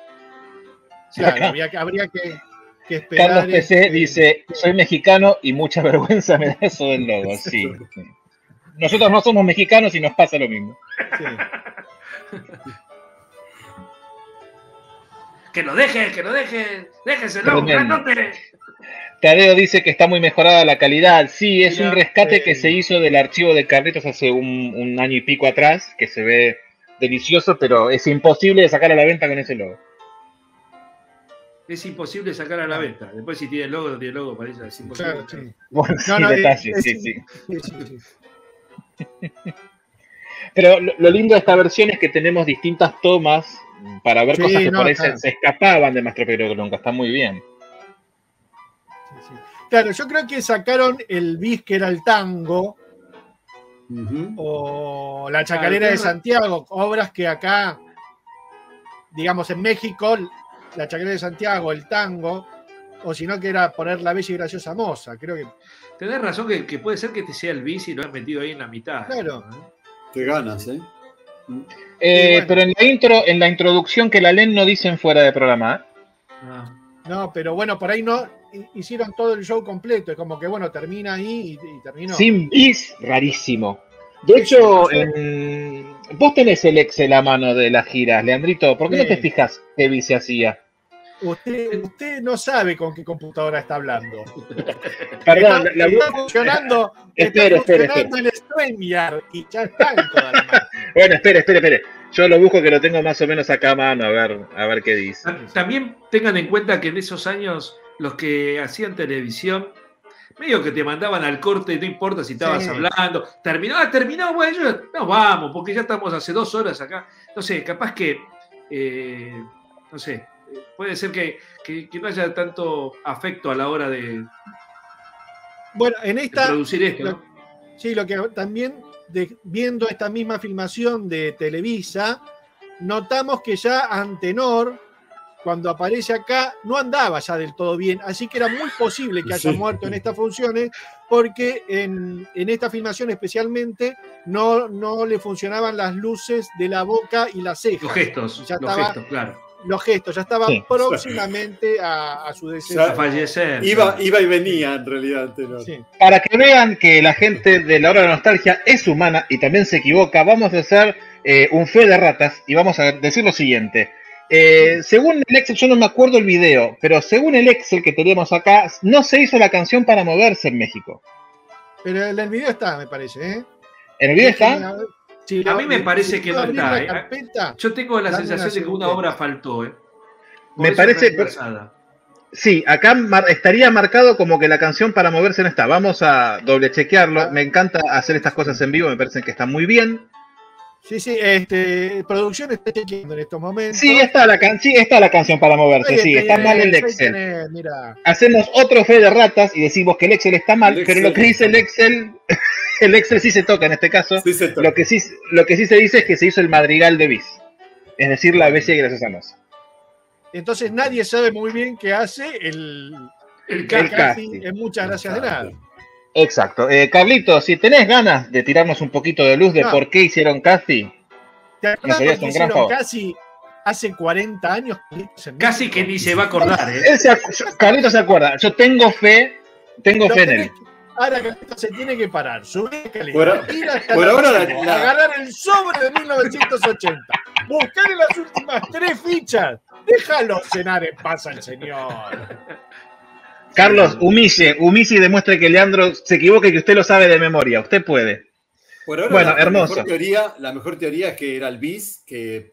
Claro, habría que, habría que, que esperar. Carlos PC este, dice, soy mexicano y mucha vergüenza me da eso del logo. Sí. sí. Nosotros no somos mexicanos y nos pasa lo mismo. sí. ¡Que lo dejen, que lo dejen! ¡Déjenselo, Tremendo. grandote! Tadeo dice que está muy mejorada la calidad. Sí, es Mira, un rescate eh, que se hizo del archivo de Carlitos hace un, un año y pico atrás, que se ve delicioso, pero es imposible de sacar a la venta con ese logo. Es imposible sacar a la venta. Después, si tiene logo o no tiene logo, parece es imposible. Claro, sí. Bueno, sí, No, no, detalle, es- sí, es- sí. Sí, sí, sí. Pero lo, lo lindo de esta versión es que tenemos distintas tomas para ver Sí, cosas que no, por ahí se, claro. se escapaban de Maestro Pedro Nunca. Está muy bien. Sí, sí. Claro, yo creo que sacaron el bis que era el tango o la chacarera de Santiago, obras que acá, digamos en México, la chacarera de Santiago, el tango, o si no que era poner la bella y graciosa moza, creo que Tenés razón que, que puede ser que te sea el bici y lo han metido ahí en la mitad. Claro. Te ganas, ¿eh? Eh, bueno. Pero en la intro, en la introducción que la leen no dicen fuera de programa. ¿eh? Ah. no, pero bueno, por ahí no hi- hicieron todo el show completo, es como que bueno, termina ahí y, y terminó. Sin bis, rarísimo. De hecho, en- vos tenés el Excel a mano de las giras, Leandrito. ¿Por qué no te fijas qué vi se hacía? Usted, usted no sabe con qué computadora está hablando. Perdón, está, la- está funcionando, Espere, está espere, funcionando el StreamYard y ya está en. Bueno, espere, espere, espere. Yo lo busco que lo tengo más o menos acá a mano, a ver, a ver qué dice. Ta- También tengan en cuenta que en esos años los que hacían televisión, medio que te mandaban al corte, no importa si estabas Sí. hablando, terminó, ah, terminó, bueno, yo- no vamos, porque ya estamos hace dos horas acá. No sé, capaz que, eh, no sé, eh, puede ser que, que- que no haya tanto afecto a la hora de, de Bueno, en esta, producir esto, lo- ¿no? sí, lo que también de- viendo esta misma filmación de Televisa, notamos que ya Antenor, cuando aparece acá, no andaba ya del todo bien, así que era muy posible que haya Sí. muerto en estas funciones, porque en, en esta filmación especialmente no, no le funcionaban las luces de la boca y las cejas. Los gestos, Ya los estaba- gestos, claro. Los gestos, ya estaba Sí. próximamente a, a su A deceso. fallecer. Iba, iba y venía en realidad. Sí. Para que vean que la gente de la hora de nostalgia es humana y también se equivoca, vamos a hacer eh, un fe de ratas y vamos a decir lo siguiente. Eh, según el Excel, yo no me acuerdo el video, pero según el Excel que tenemos acá, no se hizo la canción para moverse en México. Pero en el video está, me parece. ¿eh? ¿En el video está? Sí, A mí me si parece que no está, ¿eh? carpeta, Yo tengo la sensación de que una obra faltó, ¿eh? Me parece-. Sí, acá mar- estaría marcado como que la canción para moverse no está. Vamos a doble chequearlo. Me encanta hacer estas cosas en vivo, me parecen que están muy bien. Sí, sí, este, producción está chequeando en estos momentos. Sí, está la, can sí, está la canción para moverse, sí, está mal el Excel. tenés, mira. hacemos otro fe de ratas y decimos que el Excel está mal, El pero Excel lo que dice el Excel, el Excel sí se toca en este caso. Sí, se toca. Lo que sí, lo que sí se dice es que se hizo el madrigal de bis, es decir, la bestia graciosa Nosa. Entonces nadie sabe muy bien qué hace el, El El casting. en muchas gracias de nada. Exacto. Eh, Carlito, si tenés ganas de tirarnos un poquito de luz de No. por qué hicieron casting, ¿Te Me acuerdas serías un gran hicieron favor. casi hace 40 años? Casi que ni se va a acordar, ¿eh? Él se acu- Carlito se acuerda, yo tengo fe, tengo Lo fe en él. Ahora Carlitos se tiene que parar, subir Por- ir hasta por el ahora la- archivo, la- agarrar el sobre de 1980, buscar en las últimas tres fichas, déjalo cenar en paz al señor. Carlos, humille, humille y demuestre que Leandro se equivoca y que usted lo sabe de memoria. Usted puede. Por ahora, Bueno, la, la hermoso. Mejor teoría, la mejor teoría es que era el bis que.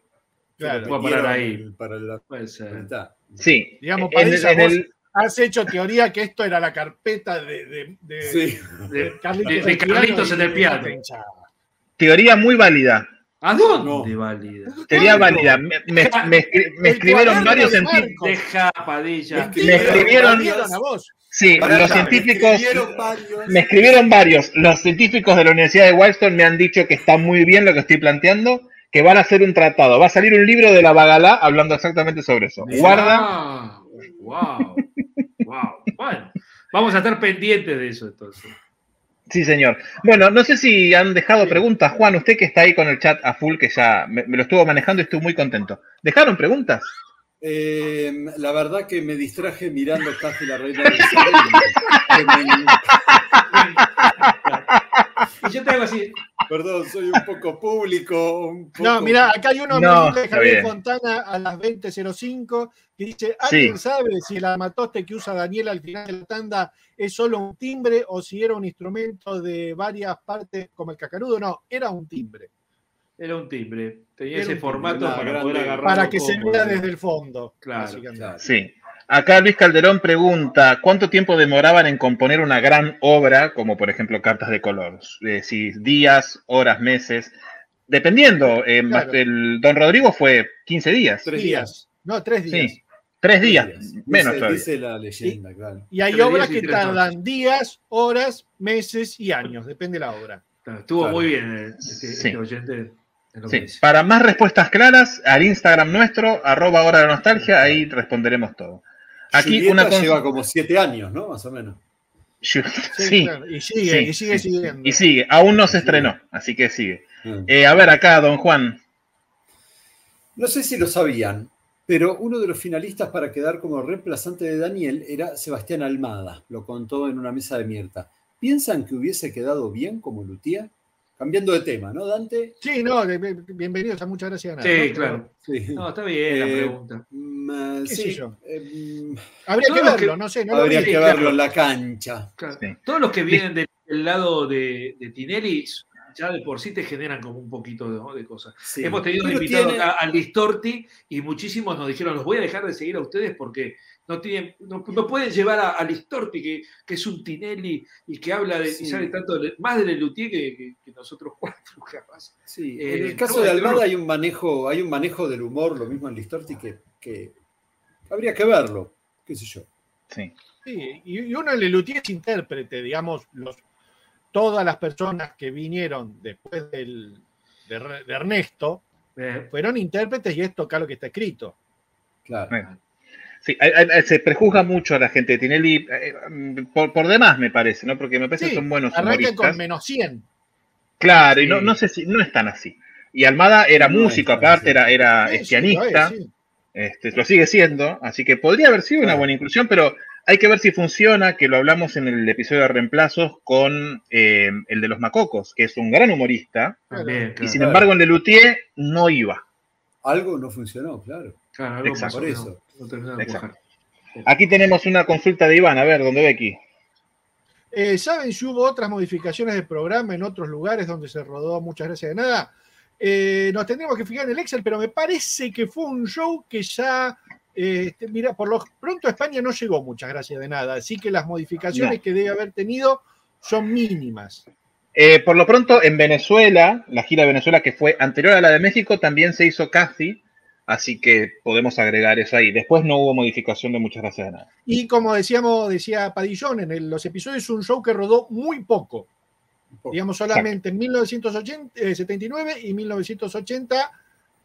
Claro. a parar ahí. el- Para la Puede mitad. Sí. Digamos, En el- Padilla, en vos el- has hecho teoría que esto era la carpeta de, de, de- Sí. De, Carlitos, de- de en el piano Carlitos en el piano. Teoría muy válida. ¿A dónde No. válida? Teoría válida. Me, me- me escribieron varios científicos. Deja, Padilla. Me escribieron- ¿Vieron a vos? Sí, Pará, los me científicos. escribieron varios. Me escribieron varios. Los científicos de la Universidad de Wildstorm me han dicho que está muy bien lo que estoy planteando, que van a hacer un tratado. Va a salir un libro de la Bagalá hablando exactamente sobre eso. Guarda. Wow. Wow. Bueno, vamos a estar pendientes de eso entonces. Sí, señor. Bueno, no sé si han dejado preguntas. Juan, usted que está ahí con el chat a full, que ya me, me lo estuvo manejando y estoy muy contento. ¿Dejaron preguntas? Eh, la verdad que me distraje mirando casi la reina del Isabel. Y yo te hago así. Perdón, soy un poco público. Un poco... No, mira, acá hay uno No, de Javier. Fontana a las 20.05 que dice, ¿alguien sabe si el armatoste que usa Daniel al final de la tanda es solo un timbre o si era un instrumento de varias partes como el cacarudo? No, era un timbre, Era un timbre. Tenía Era ese timbre, formato para poder agarrar. para que se vea desde el fondo. Claro. Sí. Acá Luis Calderón pregunta, ¿cuánto tiempo demoraban en componer una gran obra, como por ejemplo Cartas de Color? Eh, si días, horas, meses, dependiendo. eh, Claro. El Don Rodrigo fue 15 días. Tres días. No, tres días. Sí, tres días, Dice- menos todavía. Dice la leyenda, claro. Y hay Tres obras que tardan días, horas, meses y años, depende de la obra. Claro, Estuvo Claro. muy bien eh, este, Sí. este oyente. Sí. dice. Para más respuestas claras, al Instagram nuestro, arroba hora de nostalgia, ahí responderemos todo. Aquí Julieta una lleva como siete años, ¿no? Más o menos. Sí, Sí, claro, y sigue, sí, y sigue sí. siguiendo. y sigue, aún no se estrenó, así que sigue. Mm. Eh, a ver acá, don Juan. No sé si lo sabían, pero uno de los finalistas para quedar como reemplazante de Daniel era Sebastián Almada. Lo contó en una mesa de Mierta. ¿Piensan que hubiese quedado bien como Luthier? Cambiando de tema, ¿no, Dante? Sí, no, de- bienvenidos a muchas gracias. Sí, ¿no? claro. Sí. No, está bien la Eh, pregunta. Mm, eh, ¿Qué sí, sé yo? eh, mm, Habría que verlo, que- no sé. No habría que claro. verlo en la cancha. Claro. Sí. Todos los que vienen del, del lado de, de Tinelli ya de por sí te generan como un poquito de, de cosas. Sí. Hemos tenido invitados tiene- al Listorti y muchísimos nos dijeron, los voy a dejar de seguir a ustedes porque no tienen, no, no pueden llevar a, a Listorti, que, que es un Tinelli y que habla de, Sí. y sabe tanto de- más de Lelutier que, que- que nosotros cuatro, capaz. Sí, Eh, en el caso de Almada hay un manejo, hay un manejo del humor, lo mismo en Listorti, que, que habría que verlo, qué sé yo. Sí. Sí, y, uno en Lelutier es intérprete, digamos, los, todas las personas que vinieron después del, de, Ernesto Eh, fueron intérpretes y es tocar lo que está escrito. Claro. Bueno. Sí, hay- hay- se prejuzga mucho a la gente de Tinelli, eh, mm, por, por demás me parece, ¿no? Porque me parece Sí, que son buenos humoristas. con menos 100. Claro, y no, no sé si no es tan así. Y Almada era No músico, aparte, era, era Sí, lo es, sí. este, lo sigue siendo, así que podría haber sido una Claro. buena inclusión, pero hay que ver si funciona, que lo hablamos en el episodio de reemplazos con eh, el de los Macocos, que es un gran humorista, también, y claro, sin Claro. embargo en Lelutier no iba. Algo no funcionó, claro. claro, algo Exacto. Por eso. Exacto. Aquí tenemos una consulta de Iván, a ver, ¿dónde ve aquí? Eh, ¿Saben si hubo otras modificaciones del programa en otros lugares donde se rodó? Muchas gracias de nada. Eh, nos tendríamos que fijar en el Excel, pero me parece que fue un show que ya. eh, este, mira, por lo pronto España no llegó, muchas gracias de nada. Así que las modificaciones No. que debe haber tenido son mínimas. Eh, por lo pronto, en Venezuela, la gira de Venezuela que fue anterior a la de México, también se hizo casi, así que podemos agregar eso ahí. Después no hubo modificación de muchas gracias de nada. Y como decíamos, decía Padillón, en el- los episodios es un show que rodó muy poco. Digamos, solamente en 1979 y 1980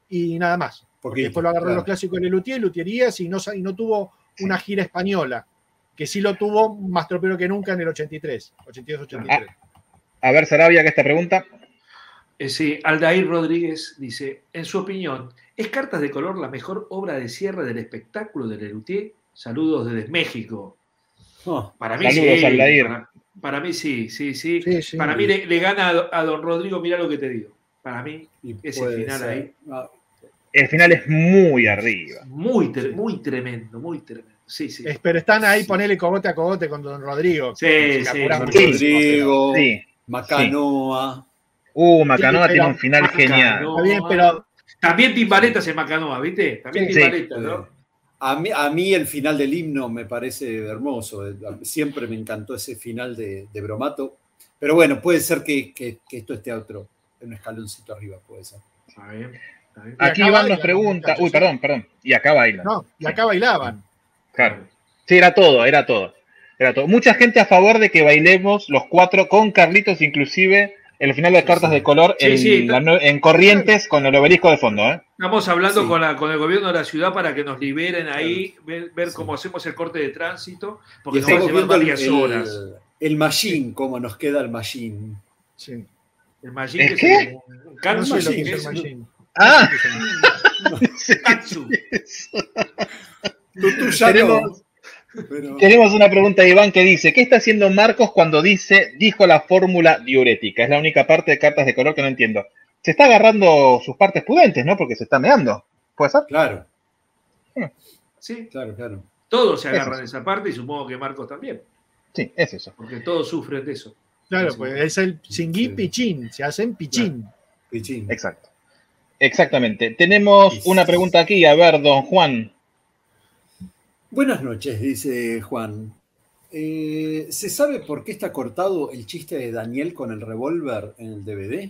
y nada más. Porque después lo agarró claro. los clásicos de Lelutier, Luthierías y no, y no tuvo una gira española, que sí lo tuvo más tropero que nunca en el 83, 82-83. A ver, Sarabia, que esta pregunta. Eh, sí, Aldair Rodríguez dice, en su opinión, ¿es Cartas de Color la mejor obra de cierre del espectáculo de Lelutier? Saludos desde México. Ah, Para mí Saludos, sí. Aldair. Para, para mí sí, sí, sí. Sí, sí. Para mí le, le gana a, do- a don Rodrigo, mira lo que te digo. Para mí, Ese final ser. ahí. Ah, El final es muy arriba. muy, tre- muy tremendo, muy tremendo. Sí, sí. Es- pero están ahí, Sí. ponele cogote a cogote con Don Rodrigo. Sí, sí, Rodrigo, Sí. Macanoa. Uh, Macanoa Sí, tiene un final Macanoa. genial. Está bien, pero También Timbaleta se Macanoa, ¿viste? También Sí. Timbaleta, ¿no? A mí, a mí el final del himno me parece hermoso. Siempre me encantó ese final de, de Bromato. Pero bueno, puede ser que, que- que esto esté a otro, en un escaloncito arriba, puede ser. Está bien, está bien. Aquí Iván bailan nos pregunta. Uy, perdón, perdón. Y acá baila. no, y acá bailaban. Claro. Sí, era todo, era todo. Era todo. Mucha gente a favor de que bailemos los cuatro con Carlitos, inclusive el final de cartas sí. de color Sí, en, sí. la nue- en Corrientes con el obelisco de fondo. ¿eh? Estamos hablando Sí. con, la- con el gobierno de la ciudad para que nos liberen ahí, ver, ver Sí. cómo hacemos el corte de tránsito, Y porque nos va a estamos llevar el, varias el, horas. el machine, cómo nos queda el machine. Sí. El Majin, ¿Es que qué? es un- un No sé es el machine. Ah, Kansu. Tú, tú ya Tenemos- no, pero- tenemos una pregunta de Iván que dice: ¿Qué está haciendo Marcos cuando dice, dijo la fórmula diurética? Es la única parte de cartas de color que no entiendo. Se está agarrando sus partes pudentes, ¿no? Porque se está meando. ¿Puede ser? Claro, Sí, claro, claro. todos se agarran de esa parte y supongo que Marcos también, Sí, es eso. porque todos sufren de eso. Claro, pues es el chingui Sí. pichín, se hacen pichín. Pichín. Exacto. Exactamente. Tenemos una pregunta aquí. A ver, don Juan. Buenas noches, dice Juan. Eh, ¿Se sabe por qué está cortado el chiste de Daniel con el revólver en el DVD?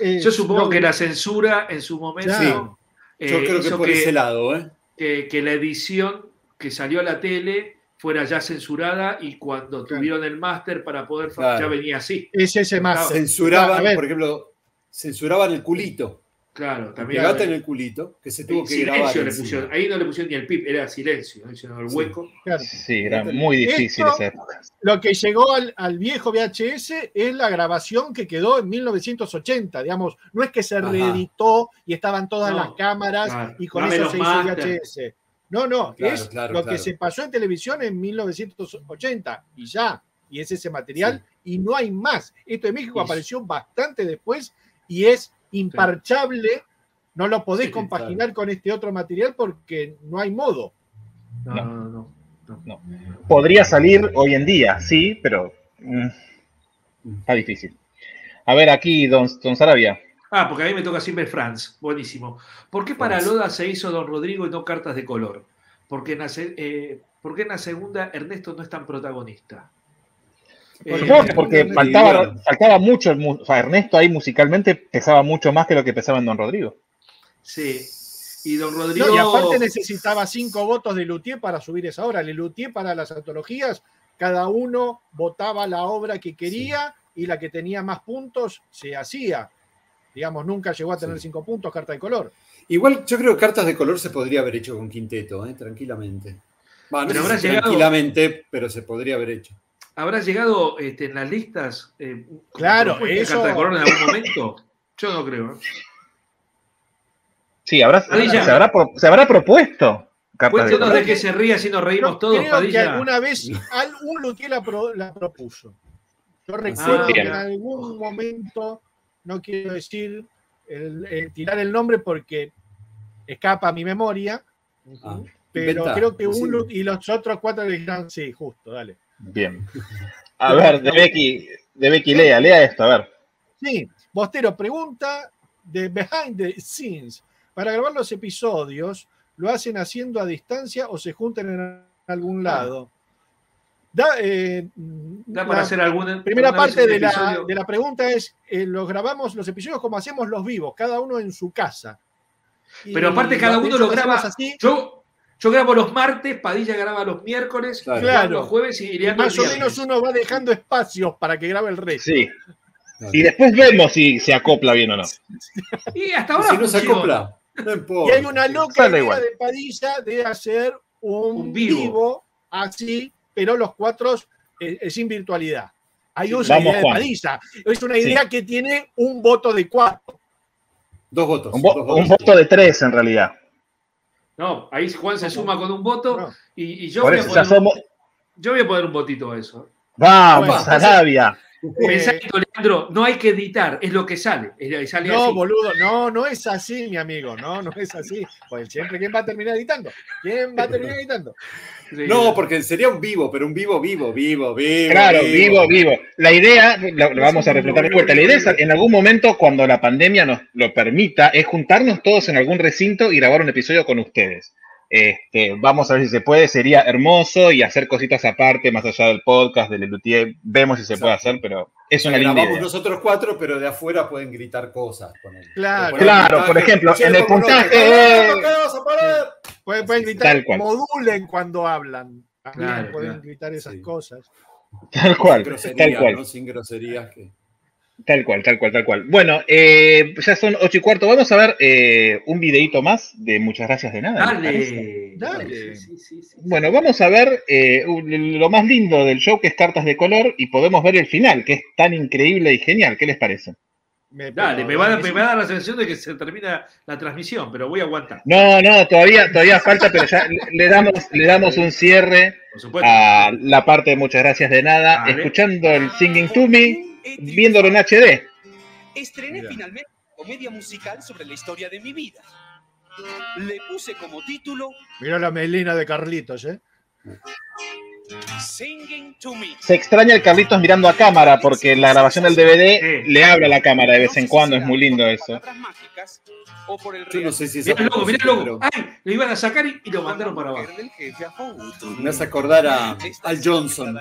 Eh, Yo supongo no, que la censura en su momento Claro. eh, Yo creo que por ese lado, ¿eh? que, que la edición que salió a la tele fuera ya censurada y cuando Claro. tuvieron el máster para poder Claro. ya venía así. Es ese más. Censuraban, A ver. por ejemplo, censuraban el culito. Claro, también. Pegate en el culito, que se tuvo que silencio grabar. le pusieron. Ahí no le pusieron ni el pip, era silencio, ¿no? sino el Sí. hueco. Claro. Sí, era muy difícil Esto- esa época. Lo que llegó al, al viejo VHS es la grabación que quedó en 1980, digamos, no es que se Ajá. reeditó y estaban todas No, las cámaras claro. y con Dame eso se hizo. VHS. No, no, Claro, es claro, lo claro. que se pasó en televisión en 1980 y ya. y es ese material y no hay más. Esto de México apareció bastante después y es imparchable. No lo podés Sí, compaginar con este otro material porque no hay modo. No, No. no, no. no. Podría salir hoy en día, sí, pero mm, está difícil. A ver, aquí, don, don Sarabia. Ah, porque a mí me toca siempre Franz. Buenísimo. ¿Por qué para. Loda se hizo Don Rodrigo y no cartas de color? Porque en la, eh, ¿por qué en la segunda Ernesto no es tan protagonista? Eh, Supongo que porque faltaba, faltaba mucho, o sea, Ernesto ahí musicalmente pesaba mucho más que lo que pesaba en Don Rodrigo. sí. Y Don Rodrigo. No, y aparte necesitaba cinco votos de Luthier para subir esa obra. Le Luthier para las antologías, cada uno votaba la obra que quería y la que tenía más puntos se hacía. Digamos, nunca llegó a tener Sí. cinco puntos, carta de color. Igual yo creo que cartas de color se podría haber hecho con quinteto, ¿eh? tranquilamente. Bueno, no Pero sé habrá si llegado- tranquilamente, pero se podría haber hecho. ¿Habrá llegado este, en las listas? eh, Claro, eso- Carta de color en algún momento? Yo no creo. ¿eh? Sí, habrá, se, habrá, pro- se habrá propuesto cartas de de qué se ríe si nos reímos todos, creo que Padilla. alguna vez algún Luthier la, pro- la propuso. Yo recuerdo Ah, que bien. en algún momento, no quiero decir, el- el tirar el nombre porque escapa a mi memoria, Ah, pero creo que uno y los otros cuatro le dijeron, sí, justo, dale. Bien. A ver, de Becky, de Becky lea, lea esto, a ver. Sí, Bostero pregunta de Behind the Scenes. Para grabar los episodios, ¿lo hacen haciendo a distancia o se juntan en algún lado? Da, eh, Da para la hacer alguna. primera parte de la, de la pregunta es, eh, ¿los grabamos los episodios como hacemos los vivos, cada uno en su casa? Y Pero aparte cada uno lo graba. así, Yo, yo grabo los martes, Padilla graba los miércoles, Claro. Los jueves y Leandro más o menos uno va dejando espacios para que grabe el resto. Sí. Y después vemos si se acopla bien o no. Y hasta ahora si no se acopla, no Y hay una loca idea igual. de Padilla de hacer un, Un vivo. vivo. así, pero los cuatro eh, sin virtualidad. Hay Sí, una vamos, idea de Juan. Padilla. Es una idea que tiene un voto de cuatro. Dos votos. Un, vo- dos un votos. voto de tres en realidad. No, ahí Juan se suma con un voto No. y, y yo, voy a poner somos. yo voy a poner un votito a eso. Vamos, Bueno, Sarabia. Pensá Eh, Leandro, no hay que editar, es lo que sale. no, así. boludo, no, no es así, mi amigo. No, no es así. Pues siempre, ¿quién va a terminar editando? ¿Quién va a terminar editando? Sí. No, porque sería un vivo, pero un vivo, vivo, vivo, vivo. Claro, vivo, vivo. La idea, lo, lo vamos a reflejar de vuelta. La idea es en algún momento, cuando la pandemia nos lo permita, es juntarnos todos en algún recinto y grabar un episodio con ustedes. Este, vamos a ver si se puede, sería hermoso y hacer cositas aparte, más allá del podcast, del Luthier. Vemos si se puede hacer, pero es una linda idea. nosotros cuatro, pero de afuera pueden gritar cosas. Claro. Por el Claro, puntaje, por ejemplo, en el puntaje, ¡Eh, eh. ¿por qué vas a parar? Pueden, pueden gritar, modulen cuando hablan. También Claro, pueden claro. gritar esas Sí. cosas. Tal cual, Sin groserías, tal cual. ¿no? Sin groserías. Que... Tal cual, tal cual, tal cual. Bueno, eh, ya son ocho y cuarto. Vamos a ver eh, un videito más de muchas gracias de nada. Dale, Dale. Sí, sí, sí, sí. Bueno, vamos a ver eh, lo más lindo del show, que es cartas de color, y podemos ver el final, que es tan increíble y genial. ¿Qué les parece? Me, Dale, me va, a, me va a dar la sensación de que se termina la transmisión, pero voy a aguantar. No, no, todavía, todavía falta, pero ya le- damos, le damos un cierre a la parte de muchas gracias de nada, escuchando el Singing to Me, viéndolo en HD. Estrené Mira. finalmente una comedia musical sobre la historia de mi vida. Le puse como título Mirá la melina de Carlitos, ¿eh? Se extraña el Carlitos mirando a cámara, porque en la grabación del DVD Sí. le habla a la cámara de vez en cuando, es muy lindo eso. Yo no sé si es Mirá logo, mirá pero ¡Ay! Lo iban a sacar y, y lo mandaron para abajo. Me hace acordar a Al Johnson.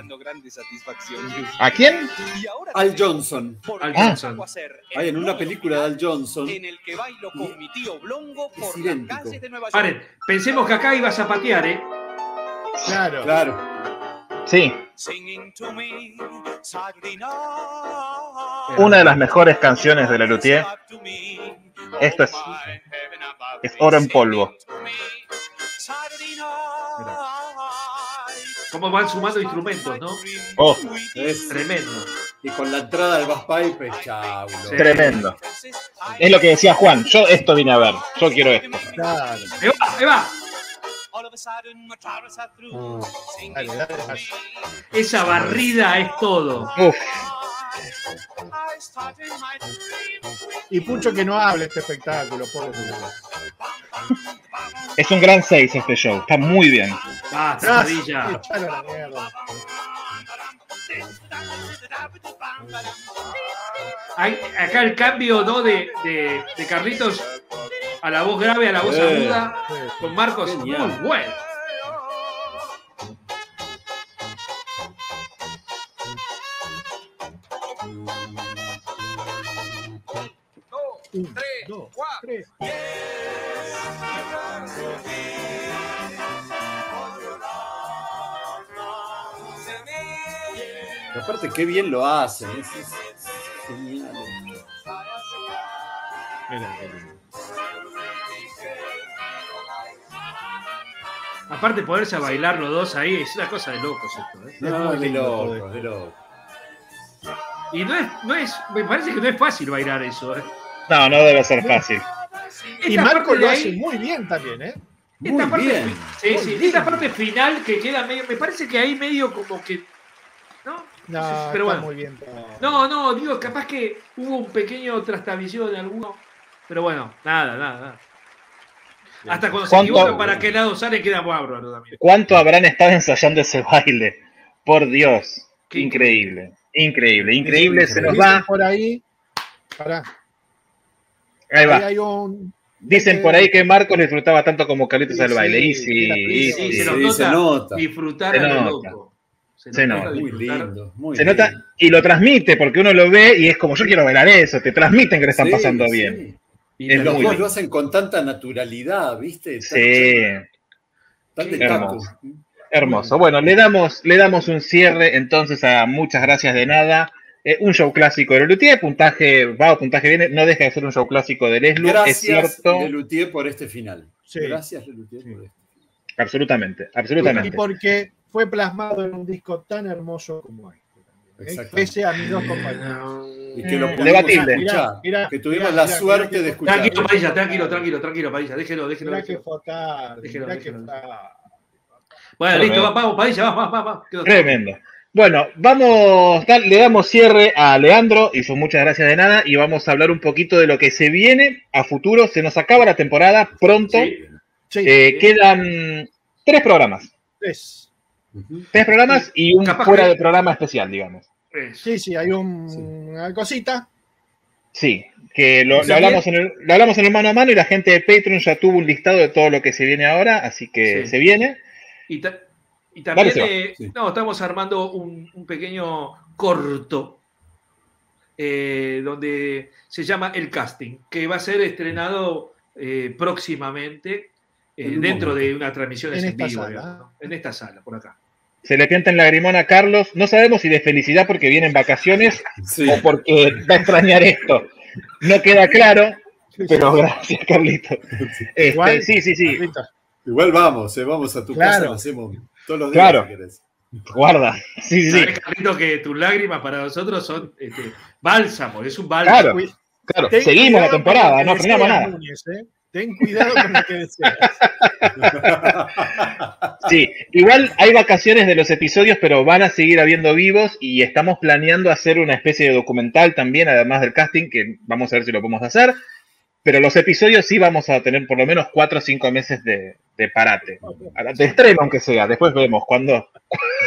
¿A quién? Al Johnson. Al Johnson. Hay en una película de Al Johnson. en el que bailo con mi tío Blongo Es por las idéntico. calles de Nueva York. Paren, pensemos que acá iba a zapatear, ¿eh? Claro. Claro. Sí, una de las mejores canciones de la Luthier. Esto es- es oro en polvo. Cómo van sumando instrumentos, ¿no? Oh, es- Tremendo. Y con la entrada del bass pipe, chau. loco. Sí. tremendo. Es lo que decía Juan, yo esto vine a ver, yo quiero esto. Claro. ¡Ahí va! Dale, dale, to dale. me. Esa barrida es todo. Uf. Y Pucho que no hable este espectáculo, pobre es un gran 6 este show. Está muy bien. Basta, Gracias. Padilla. Echalo a la mierda. Hay- acá el cambio ¿no? de, de, de Carlitos a la voz grave, a la voz Eh. aguda, Sí. con Marcos, Genial. muy bueno. Dos, tres. Y aparte, qué bien lo hacen. Es, es- es genial. Mira, qué Aparte ponerse a bailar los dos ahí es una cosa de locos esto. ¿eh? No, muy de lindo todo loco, de loco. Y no es, no es, me parece que no es fácil bailar eso. ¿eh? No, no debe ser fácil. Y Marco lo de hace ahí- muy bien también, ¿eh? Esta Muy parte, bien. Sí, Muy sí, bien. esta parte final que queda medio, me parece que ahí medio como que, ¿no? No, Pero está bueno. muy bien. todo. No, no, digo, capaz que hubo un pequeño trastabilleo de alguno, pero bueno, nada, nada, nada. Hasta cuando se ¿Cuánto- equivocan para qué lado sale queda bárbaro también. ¿Cuánto habrán estado ensayando ese baile? Por Dios. Qué Increíble. Increíble, increíble. Se nos va. por ahí. Pará. Ahí Ahí va. hay un. Dicen por ahí que Marcos disfrutaba tanto como Carlitos Sí, al baile. Y sí, sí, era y Sí, sí. se nos Sí, nota, se nota. disfrutar Se a lo nota. loco. Se nota. Muy lindo. Muy Se nota y lo transmite porque uno lo ve y es como yo quiero bailar eso. Te transmiten que le están Sí, pasando sí. bien. Y Es Los dos lo hacen con tanta naturalidad, ¿viste? Tan- Sí. tan de taco. hermoso. Hermoso. Bueno, le damos, le damos un cierre entonces a muchas gracias de nada. Eh, un show clásico de Lelutier, puntaje va o puntaje viene, no deja de ser un show clásico de Leslu, es Gracias, cierto, Lelutier, por este final. Sí. Gracias, Lelutier, por este. absolutamente, Y absolutamente. porque fue plasmado en un disco tan hermoso como este. Pese a mis dos compañeros. Y que lo Eh, pudimos debatible. que tuvimos mirá, la mirá, suerte mirá de escuchar. Tranquilo, Padilla, tranquilo, tranquilo, tranquilo, Padilla, déjelo, déjelo. Mirá que déjelo. Déjelo, que. Bueno, Tremendo. listo, vamos, Padilla, vamos, vamos, vamos. Tremendo. Bueno, vamos, le damos cierre a Leandro y sus muchas gracias de nada y vamos a hablar un poquito de lo que se viene a futuro. Se nos acaba la temporada pronto. Sí. Sí, Eh, quedan tres programas. tres. Tres programas y un Capaz fuera que- de programa especial, digamos. Sí, sí, hay un- una cosita. Sí, que lo, hablamos en el, lo hablamos en el mano a mano y la gente de Patreon ya tuvo un listado de todo lo que se viene ahora, así que Sí. se viene. Y, ta- y también, eh, Sí. no, estamos armando un, un pequeño corto eh, donde se llama El Casting, que va a ser estrenado eh, próximamente eh, dentro momento. de una transmisión En en, esta vivo, sala. en esta sala, por acá. Se le pianta en lagrimón a Carlos. No sabemos si de felicidad porque viene en vacaciones Sí. o porque va a extrañar esto. No queda claro, pero gracias, Carlito. Este, Igual- sí, sí, sí. Carlito, Igual vamos, eh, vamos a tu Claro. casa, lo hacemos todos los días Claro. si querés. Guarda. Sí, sí, Carlito, que tus lágrimas para nosotros son este, bálsamo, es un bálsamo. Claro, Seguimos la temporada, no frenamos nada. Núñez, ¿eh? Ten cuidado con lo que deseas. Sí, igual hay vacaciones de los episodios, pero van a seguir habiendo vivos y estamos planeando hacer una especie de documental también, además del casting, que vamos a ver si lo podemos hacer. Pero los episodios sí vamos a tener por lo menos cuatro o cinco meses de, de parate. De estreno, aunque sea. Después vemos cuándo,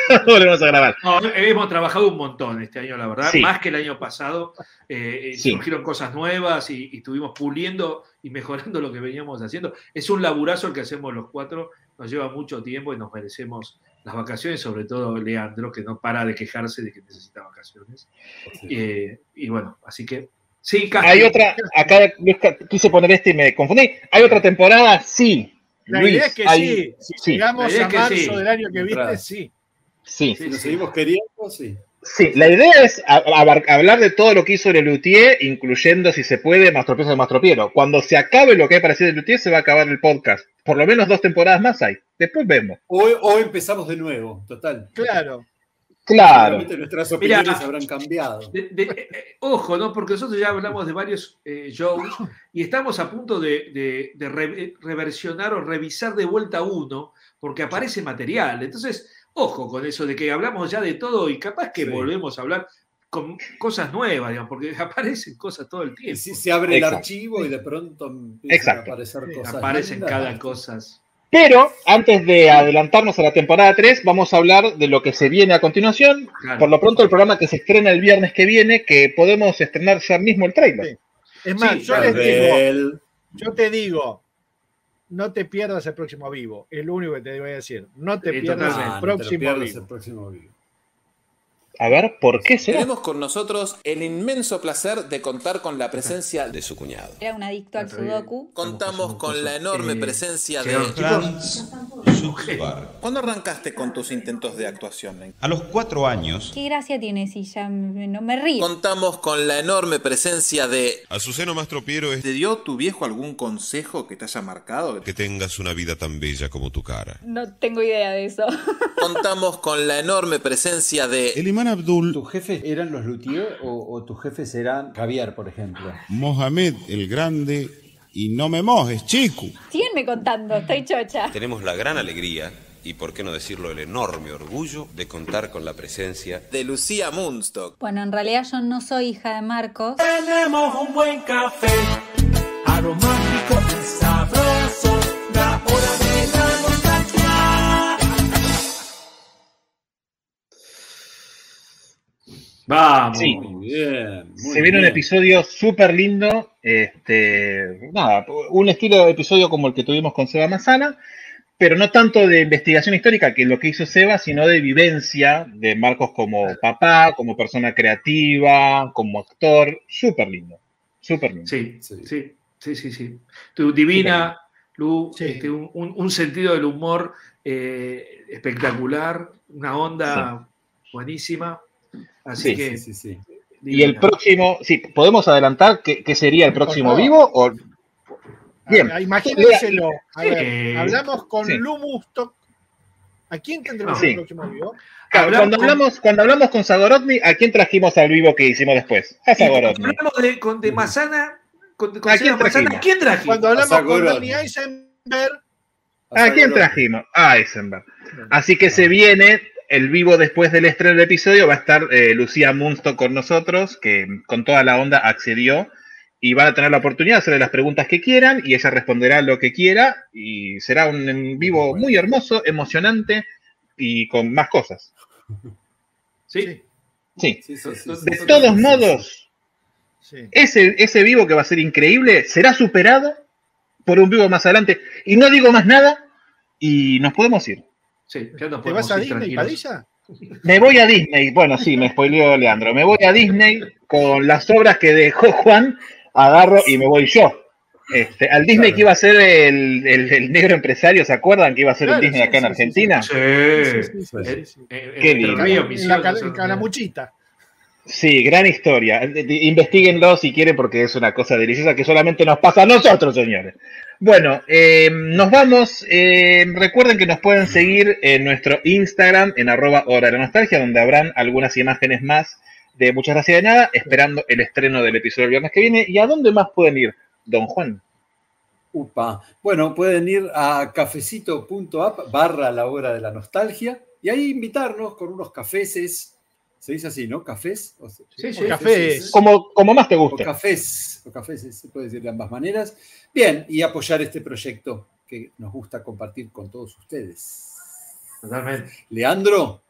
cuándo volvemos a grabar. No, hemos trabajado un montón este año, la verdad, Sí. más que el año pasado. Eh, Sí. Surgieron cosas nuevas y, y estuvimos puliendo y mejorando lo que veníamos haciendo. Es un laburazo el que hacemos los cuatro, nos lleva mucho tiempo y nos merecemos las vacaciones, sobre todo Leandro, que no para de quejarse de que necesita vacaciones. Eh, y bueno, así que sí, casi. Hay otra, acá Luis, quise poner este y me confundí. ¿Hay otra temporada? Sí. La Luis, idea es que hay- sí. Si sí. llegamos a marzo sí. del año que viene, sí. Sí. Sí, Si nos seguimos queriendo, sí. Sí, la idea es hablar de todo lo que hizo Lelutier, incluyendo, si se puede, Mastropiero de Mastropiero. Cuando se acabe lo que hay para decir de Lelutier, se va a acabar el podcast. Por lo menos dos temporadas más hay. Después vemos. O, o empezamos de nuevo, total. Claro. Claro. Nuestras opiniones Mirá. habrán cambiado. De- de- eh, eh, ojo, ¿no? Porque nosotros ya hablamos de varios eh, shows y estamos a punto de, de- de re- reversionar o revisar de vuelta uno porque aparece material. Entonces, ojo con eso de que hablamos ya de todo y capaz que Sí. volvemos a hablar con cosas nuevas, digamos, porque aparecen cosas todo el Y tiempo. si se abre Exacto. el archivo y de pronto empiezan Exacto. a aparecer cosas. Aparecen lindas. cada cosas. Pero antes de adelantarnos a la temporada 3, vamos a hablar de lo que se viene a continuación. Claro. Por lo pronto, el programa que se estrena el viernes que viene, que podemos estrenar ya mismo el trailer. Sí. Es más, Sí, yo, les digo, yo te digo, no te pierdas el próximo vivo. Es lo único que te voy a decir. No te pierdas el no te pierdas el próximo vivo. A ver, ¿por qué será? Tenemos con nosotros el inmenso placer de contar con la presencia de su cuñado. Era un adicto al sudoku. Contamos con la enorme Eh, presencia de... Transjugar. ¿Cuándo arrancaste con tus intentos de actuación? A los cuatro años, ¿Qué gracia tiene si ya no me río? Contamos con la enorme presencia de... Azuceno Mastropiero es ¿Te dio tu viejo algún consejo que te haya marcado? que tengas una vida tan bella como tu cara. No tengo idea de eso. Contamos con la enorme presencia de... El imán Abdul ¿Tus jefes eran los Luthier o, o tus jefes eran Javier, por ejemplo? Mohamed el Grande y no me mojes, chico. Síguenme contando, estoy chocha. Tenemos la gran alegría, y por qué no decirlo el enorme orgullo, de contar con la presencia de Lucía Munstock. Bueno, en realidad yo no soy hija de Marcos. Tenemos un buen café, aromático y sabroso, la hora de Vamos. Sí. Muy bien. muy Se viene un episodio súper lindo. Este, nada, un estilo de episodio como el que tuvimos con Seba Mazana, pero no tanto de investigación histórica, que es lo que hizo Seba, sino de vivencia de Marcos como papá, como persona creativa, como actor. Súper lindo. Súper lindo. Sí, Sí. sí, sí, sí, sí. Tu divina, Lu, Sí. este, un, un- un sentido del humor eh, espectacular, una onda buenísima. Así Sí, que. Sí, sí, sí. Y el próximo, sí, ¿podemos adelantar qué, qué sería el próximo vivo? O, bien. Ah, Imagínenselo. A ver, hablamos con Sí. Lu Mustock. ¿A quién tendremos Sí. el próximo vivo? Claro, Hablamos cuando, con- hablamos, cuando hablamos con Zagorodny, ¿a quién trajimos al vivo que hicimos después? A Y cuando hablamos de, con, de con, con ¿A quién trajimos? ¿quién trajimos? Cuando hablamos con. Danny Eisenberg, ¿A quién trajimos? A Eisenberg. Así que se viene el vivo después del estreno del episodio. Va a estar eh, Lucía Munsto con nosotros, que con toda la onda accedió. Y van a tener la oportunidad de hacerle las preguntas que quieran y ella responderá lo que quiera. Y será un en vivo muy hermoso, emocionante y con más cosas. Sí. Sí. Sí, sí, sí, De todos modos, sí. ese, ese vivo que va a ser increíble será superado por un vivo más adelante. Y no digo más nada y nos podemos ir. Sí, ya ¿Te vas a Disney. Padilla? Me voy a Disney. Bueno, sí, me spoileó Leandro. Me voy a Disney con las obras que dejó Juan. Agarro y me voy yo. Este, al Disney que iba a ser el, el- el negro empresario, ¿se acuerdan que iba a ser Claro, el Disney sí, acá en sí, Argentina? Sí. Sí, sí, sí, sí, sí. Qué lindo. Calamuchita. Sí, gran historia. Investíguenlo si quieren porque es una cosa deliciosa que solamente nos pasa a nosotros, señores. Bueno, eh, nos vamos. Eh, recuerden que nos pueden seguir en nuestro Instagram, en arroba hora de la nostalgia, donde habrán algunas imágenes más de Muchas Gracias de Nada, esperando el estreno del episodio del viernes que viene. ¿Y a dónde más pueden ir, don Juan? Upa. Bueno, pueden ir a cafecito.app barra la hora de la nostalgia y ahí invitarnos con unos cafeses. Se dice así, ¿no? ¿Cafés? O, Sí, sí. O cafés. Como, como más te O guste. cafés. O cafés, se puede decir de ambas maneras. Bien, y apoyar este proyecto que nos gusta compartir con todos ustedes. Totalmente. Leandro,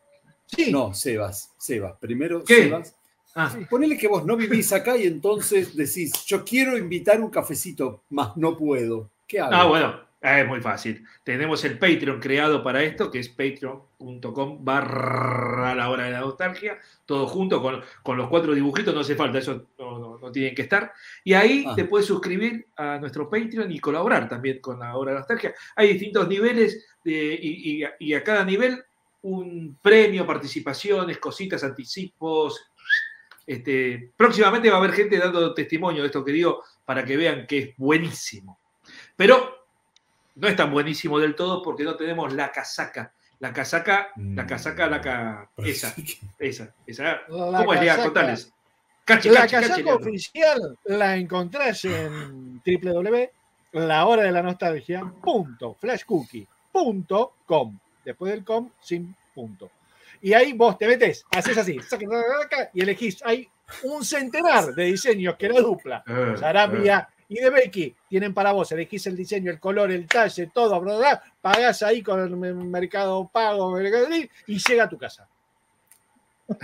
Sí. no, Sebas, Sebas. Primero, ¿Qué? Sebas. Ah, Ponele que vos no vivís acá y entonces decís, yo quiero invitar un cafecito, mas no puedo. ¿Qué hago? Ah, bueno, eh, es muy fácil. Tenemos el Patreon creado para esto, que es patreon.com barra la hora de la nostalgia, todo junto con, con los cuatro dibujitos, no hace falta, eso no, no- no tienen que estar. Y ahí Ah. te puedes suscribir a nuestro Patreon y colaborar también con la hora de la nostalgia. Hay distintos niveles de- y, y a cada nivel un premio, participaciones, cositas, anticipos. Este, próximamente va a haber gente dando testimonio de esto que digo para que vean que es buenísimo. Pero no es tan buenísimo del todo porque no tenemos la casaca, La casaca, la Mm. casaca, la ca... Esa, esa, esa. La ¿Cómo es, Lea? casaca. Contales. Cache, La cache, cache, casaca Leandro. oficial la encontrás en www.lahora-de-la-nostalgia.flashcookie.com. Después del com, sin punto. Y ahí vos te metes, haces así, y elegís. Hay un centenar de diseños que la dupla, Eh, Sarabia y de Becky, tienen para vos. Elegís el diseño, el color, el talle, todo, bla, bla, bla, pagás ahí con el Mercado Pago y llega a tu casa.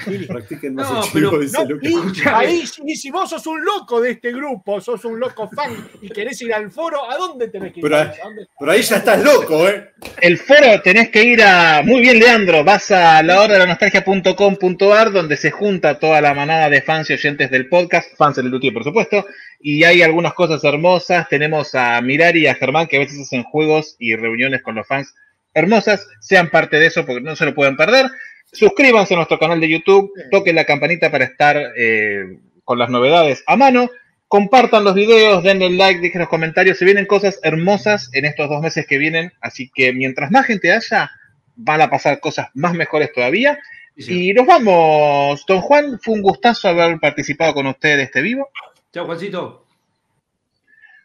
Y listo. Practiquen más No, el chivo, pero- dice No, Lucas. y Escuchame. ahí, y si vos sos un loco de este grupo, sos un loco fan y querés ir al foro, ¿a dónde tenés que ir? Pero- ¿A dónde? Pero ahí ya estás loco, ¿eh? El foro tenés que ir a. Muy bien, Leandro. Vas a la hora de la nostalgia.com.ar, donde se junta toda la manada de fans y oyentes del podcast, fans del Lutier, por supuesto. Y hay algunas cosas hermosas. Tenemos a Mirari y a Germán, que a veces hacen juegos y reuniones con los fans hermosas. Sean parte de eso porque no se lo pueden perder. Suscríbanse a nuestro canal de YouTube, toquen la campanita para estar eh, con las novedades a mano. Compartan los videos, denle like, dejen los comentarios. Se vienen cosas hermosas en estos dos meses que vienen. Así que mientras más gente haya, van a pasar cosas más mejores todavía. Sí. Y nos vamos. Don Juan, fue un gustazo haber participado con usted de este vivo. Chao, Juancito.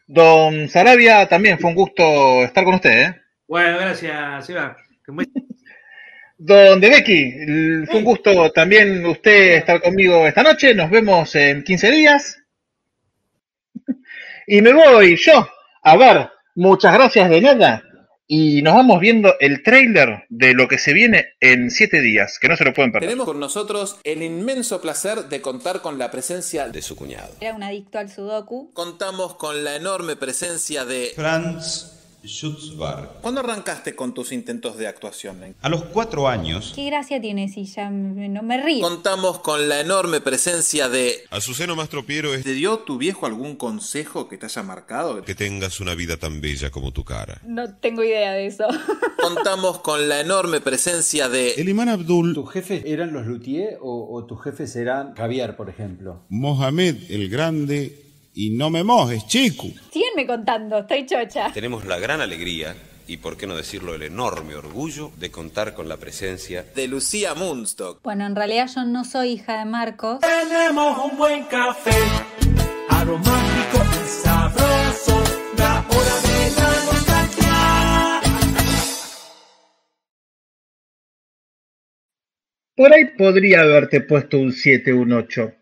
Don Sarabia, también fue un gusto estar con usted. ¿eh? Bueno, gracias, Seba. Don Becky, fue un gusto también usted estar conmigo esta noche. Nos vemos en 15 días. Y me voy yo. A ver, muchas gracias de nada. Y nos vamos viendo el trailer de lo que se viene en 7 días, que no se lo pueden perder. Tenemos con nosotros el inmenso placer de contar con la presencia de su cuñado. Era un adicto al sudoku. Contamos con la enorme presencia de... Franz Schutzbar. ¿Cuándo arrancaste con tus intentos de actuación? A los cuatro años, ¿Qué gracia tiene si ya no me río? Contamos con la enorme presencia de... Azuceno Mastropiero es ¿Te dio tu viejo algún consejo que te haya marcado? que tengas una vida tan bella como tu cara. No tengo idea de eso. Contamos con la enorme presencia de... El imán Abdul ¿Tus jefes eran los Luthier o, o tus jefes eran Javier, por ejemplo? Mohamed el Grande y no me mojes, chico. Síguenme contando, estoy chocha. Tenemos la gran alegría, y por qué no decirlo el enorme orgullo, de contar con la presencia de Lucía Moonstock. Bueno, en realidad yo no soy hija de Marcos. Tenemos un buen café, aromático y sabroso, la hora de la nostalgia. Por ahí podría haberte puesto un 7, un 8.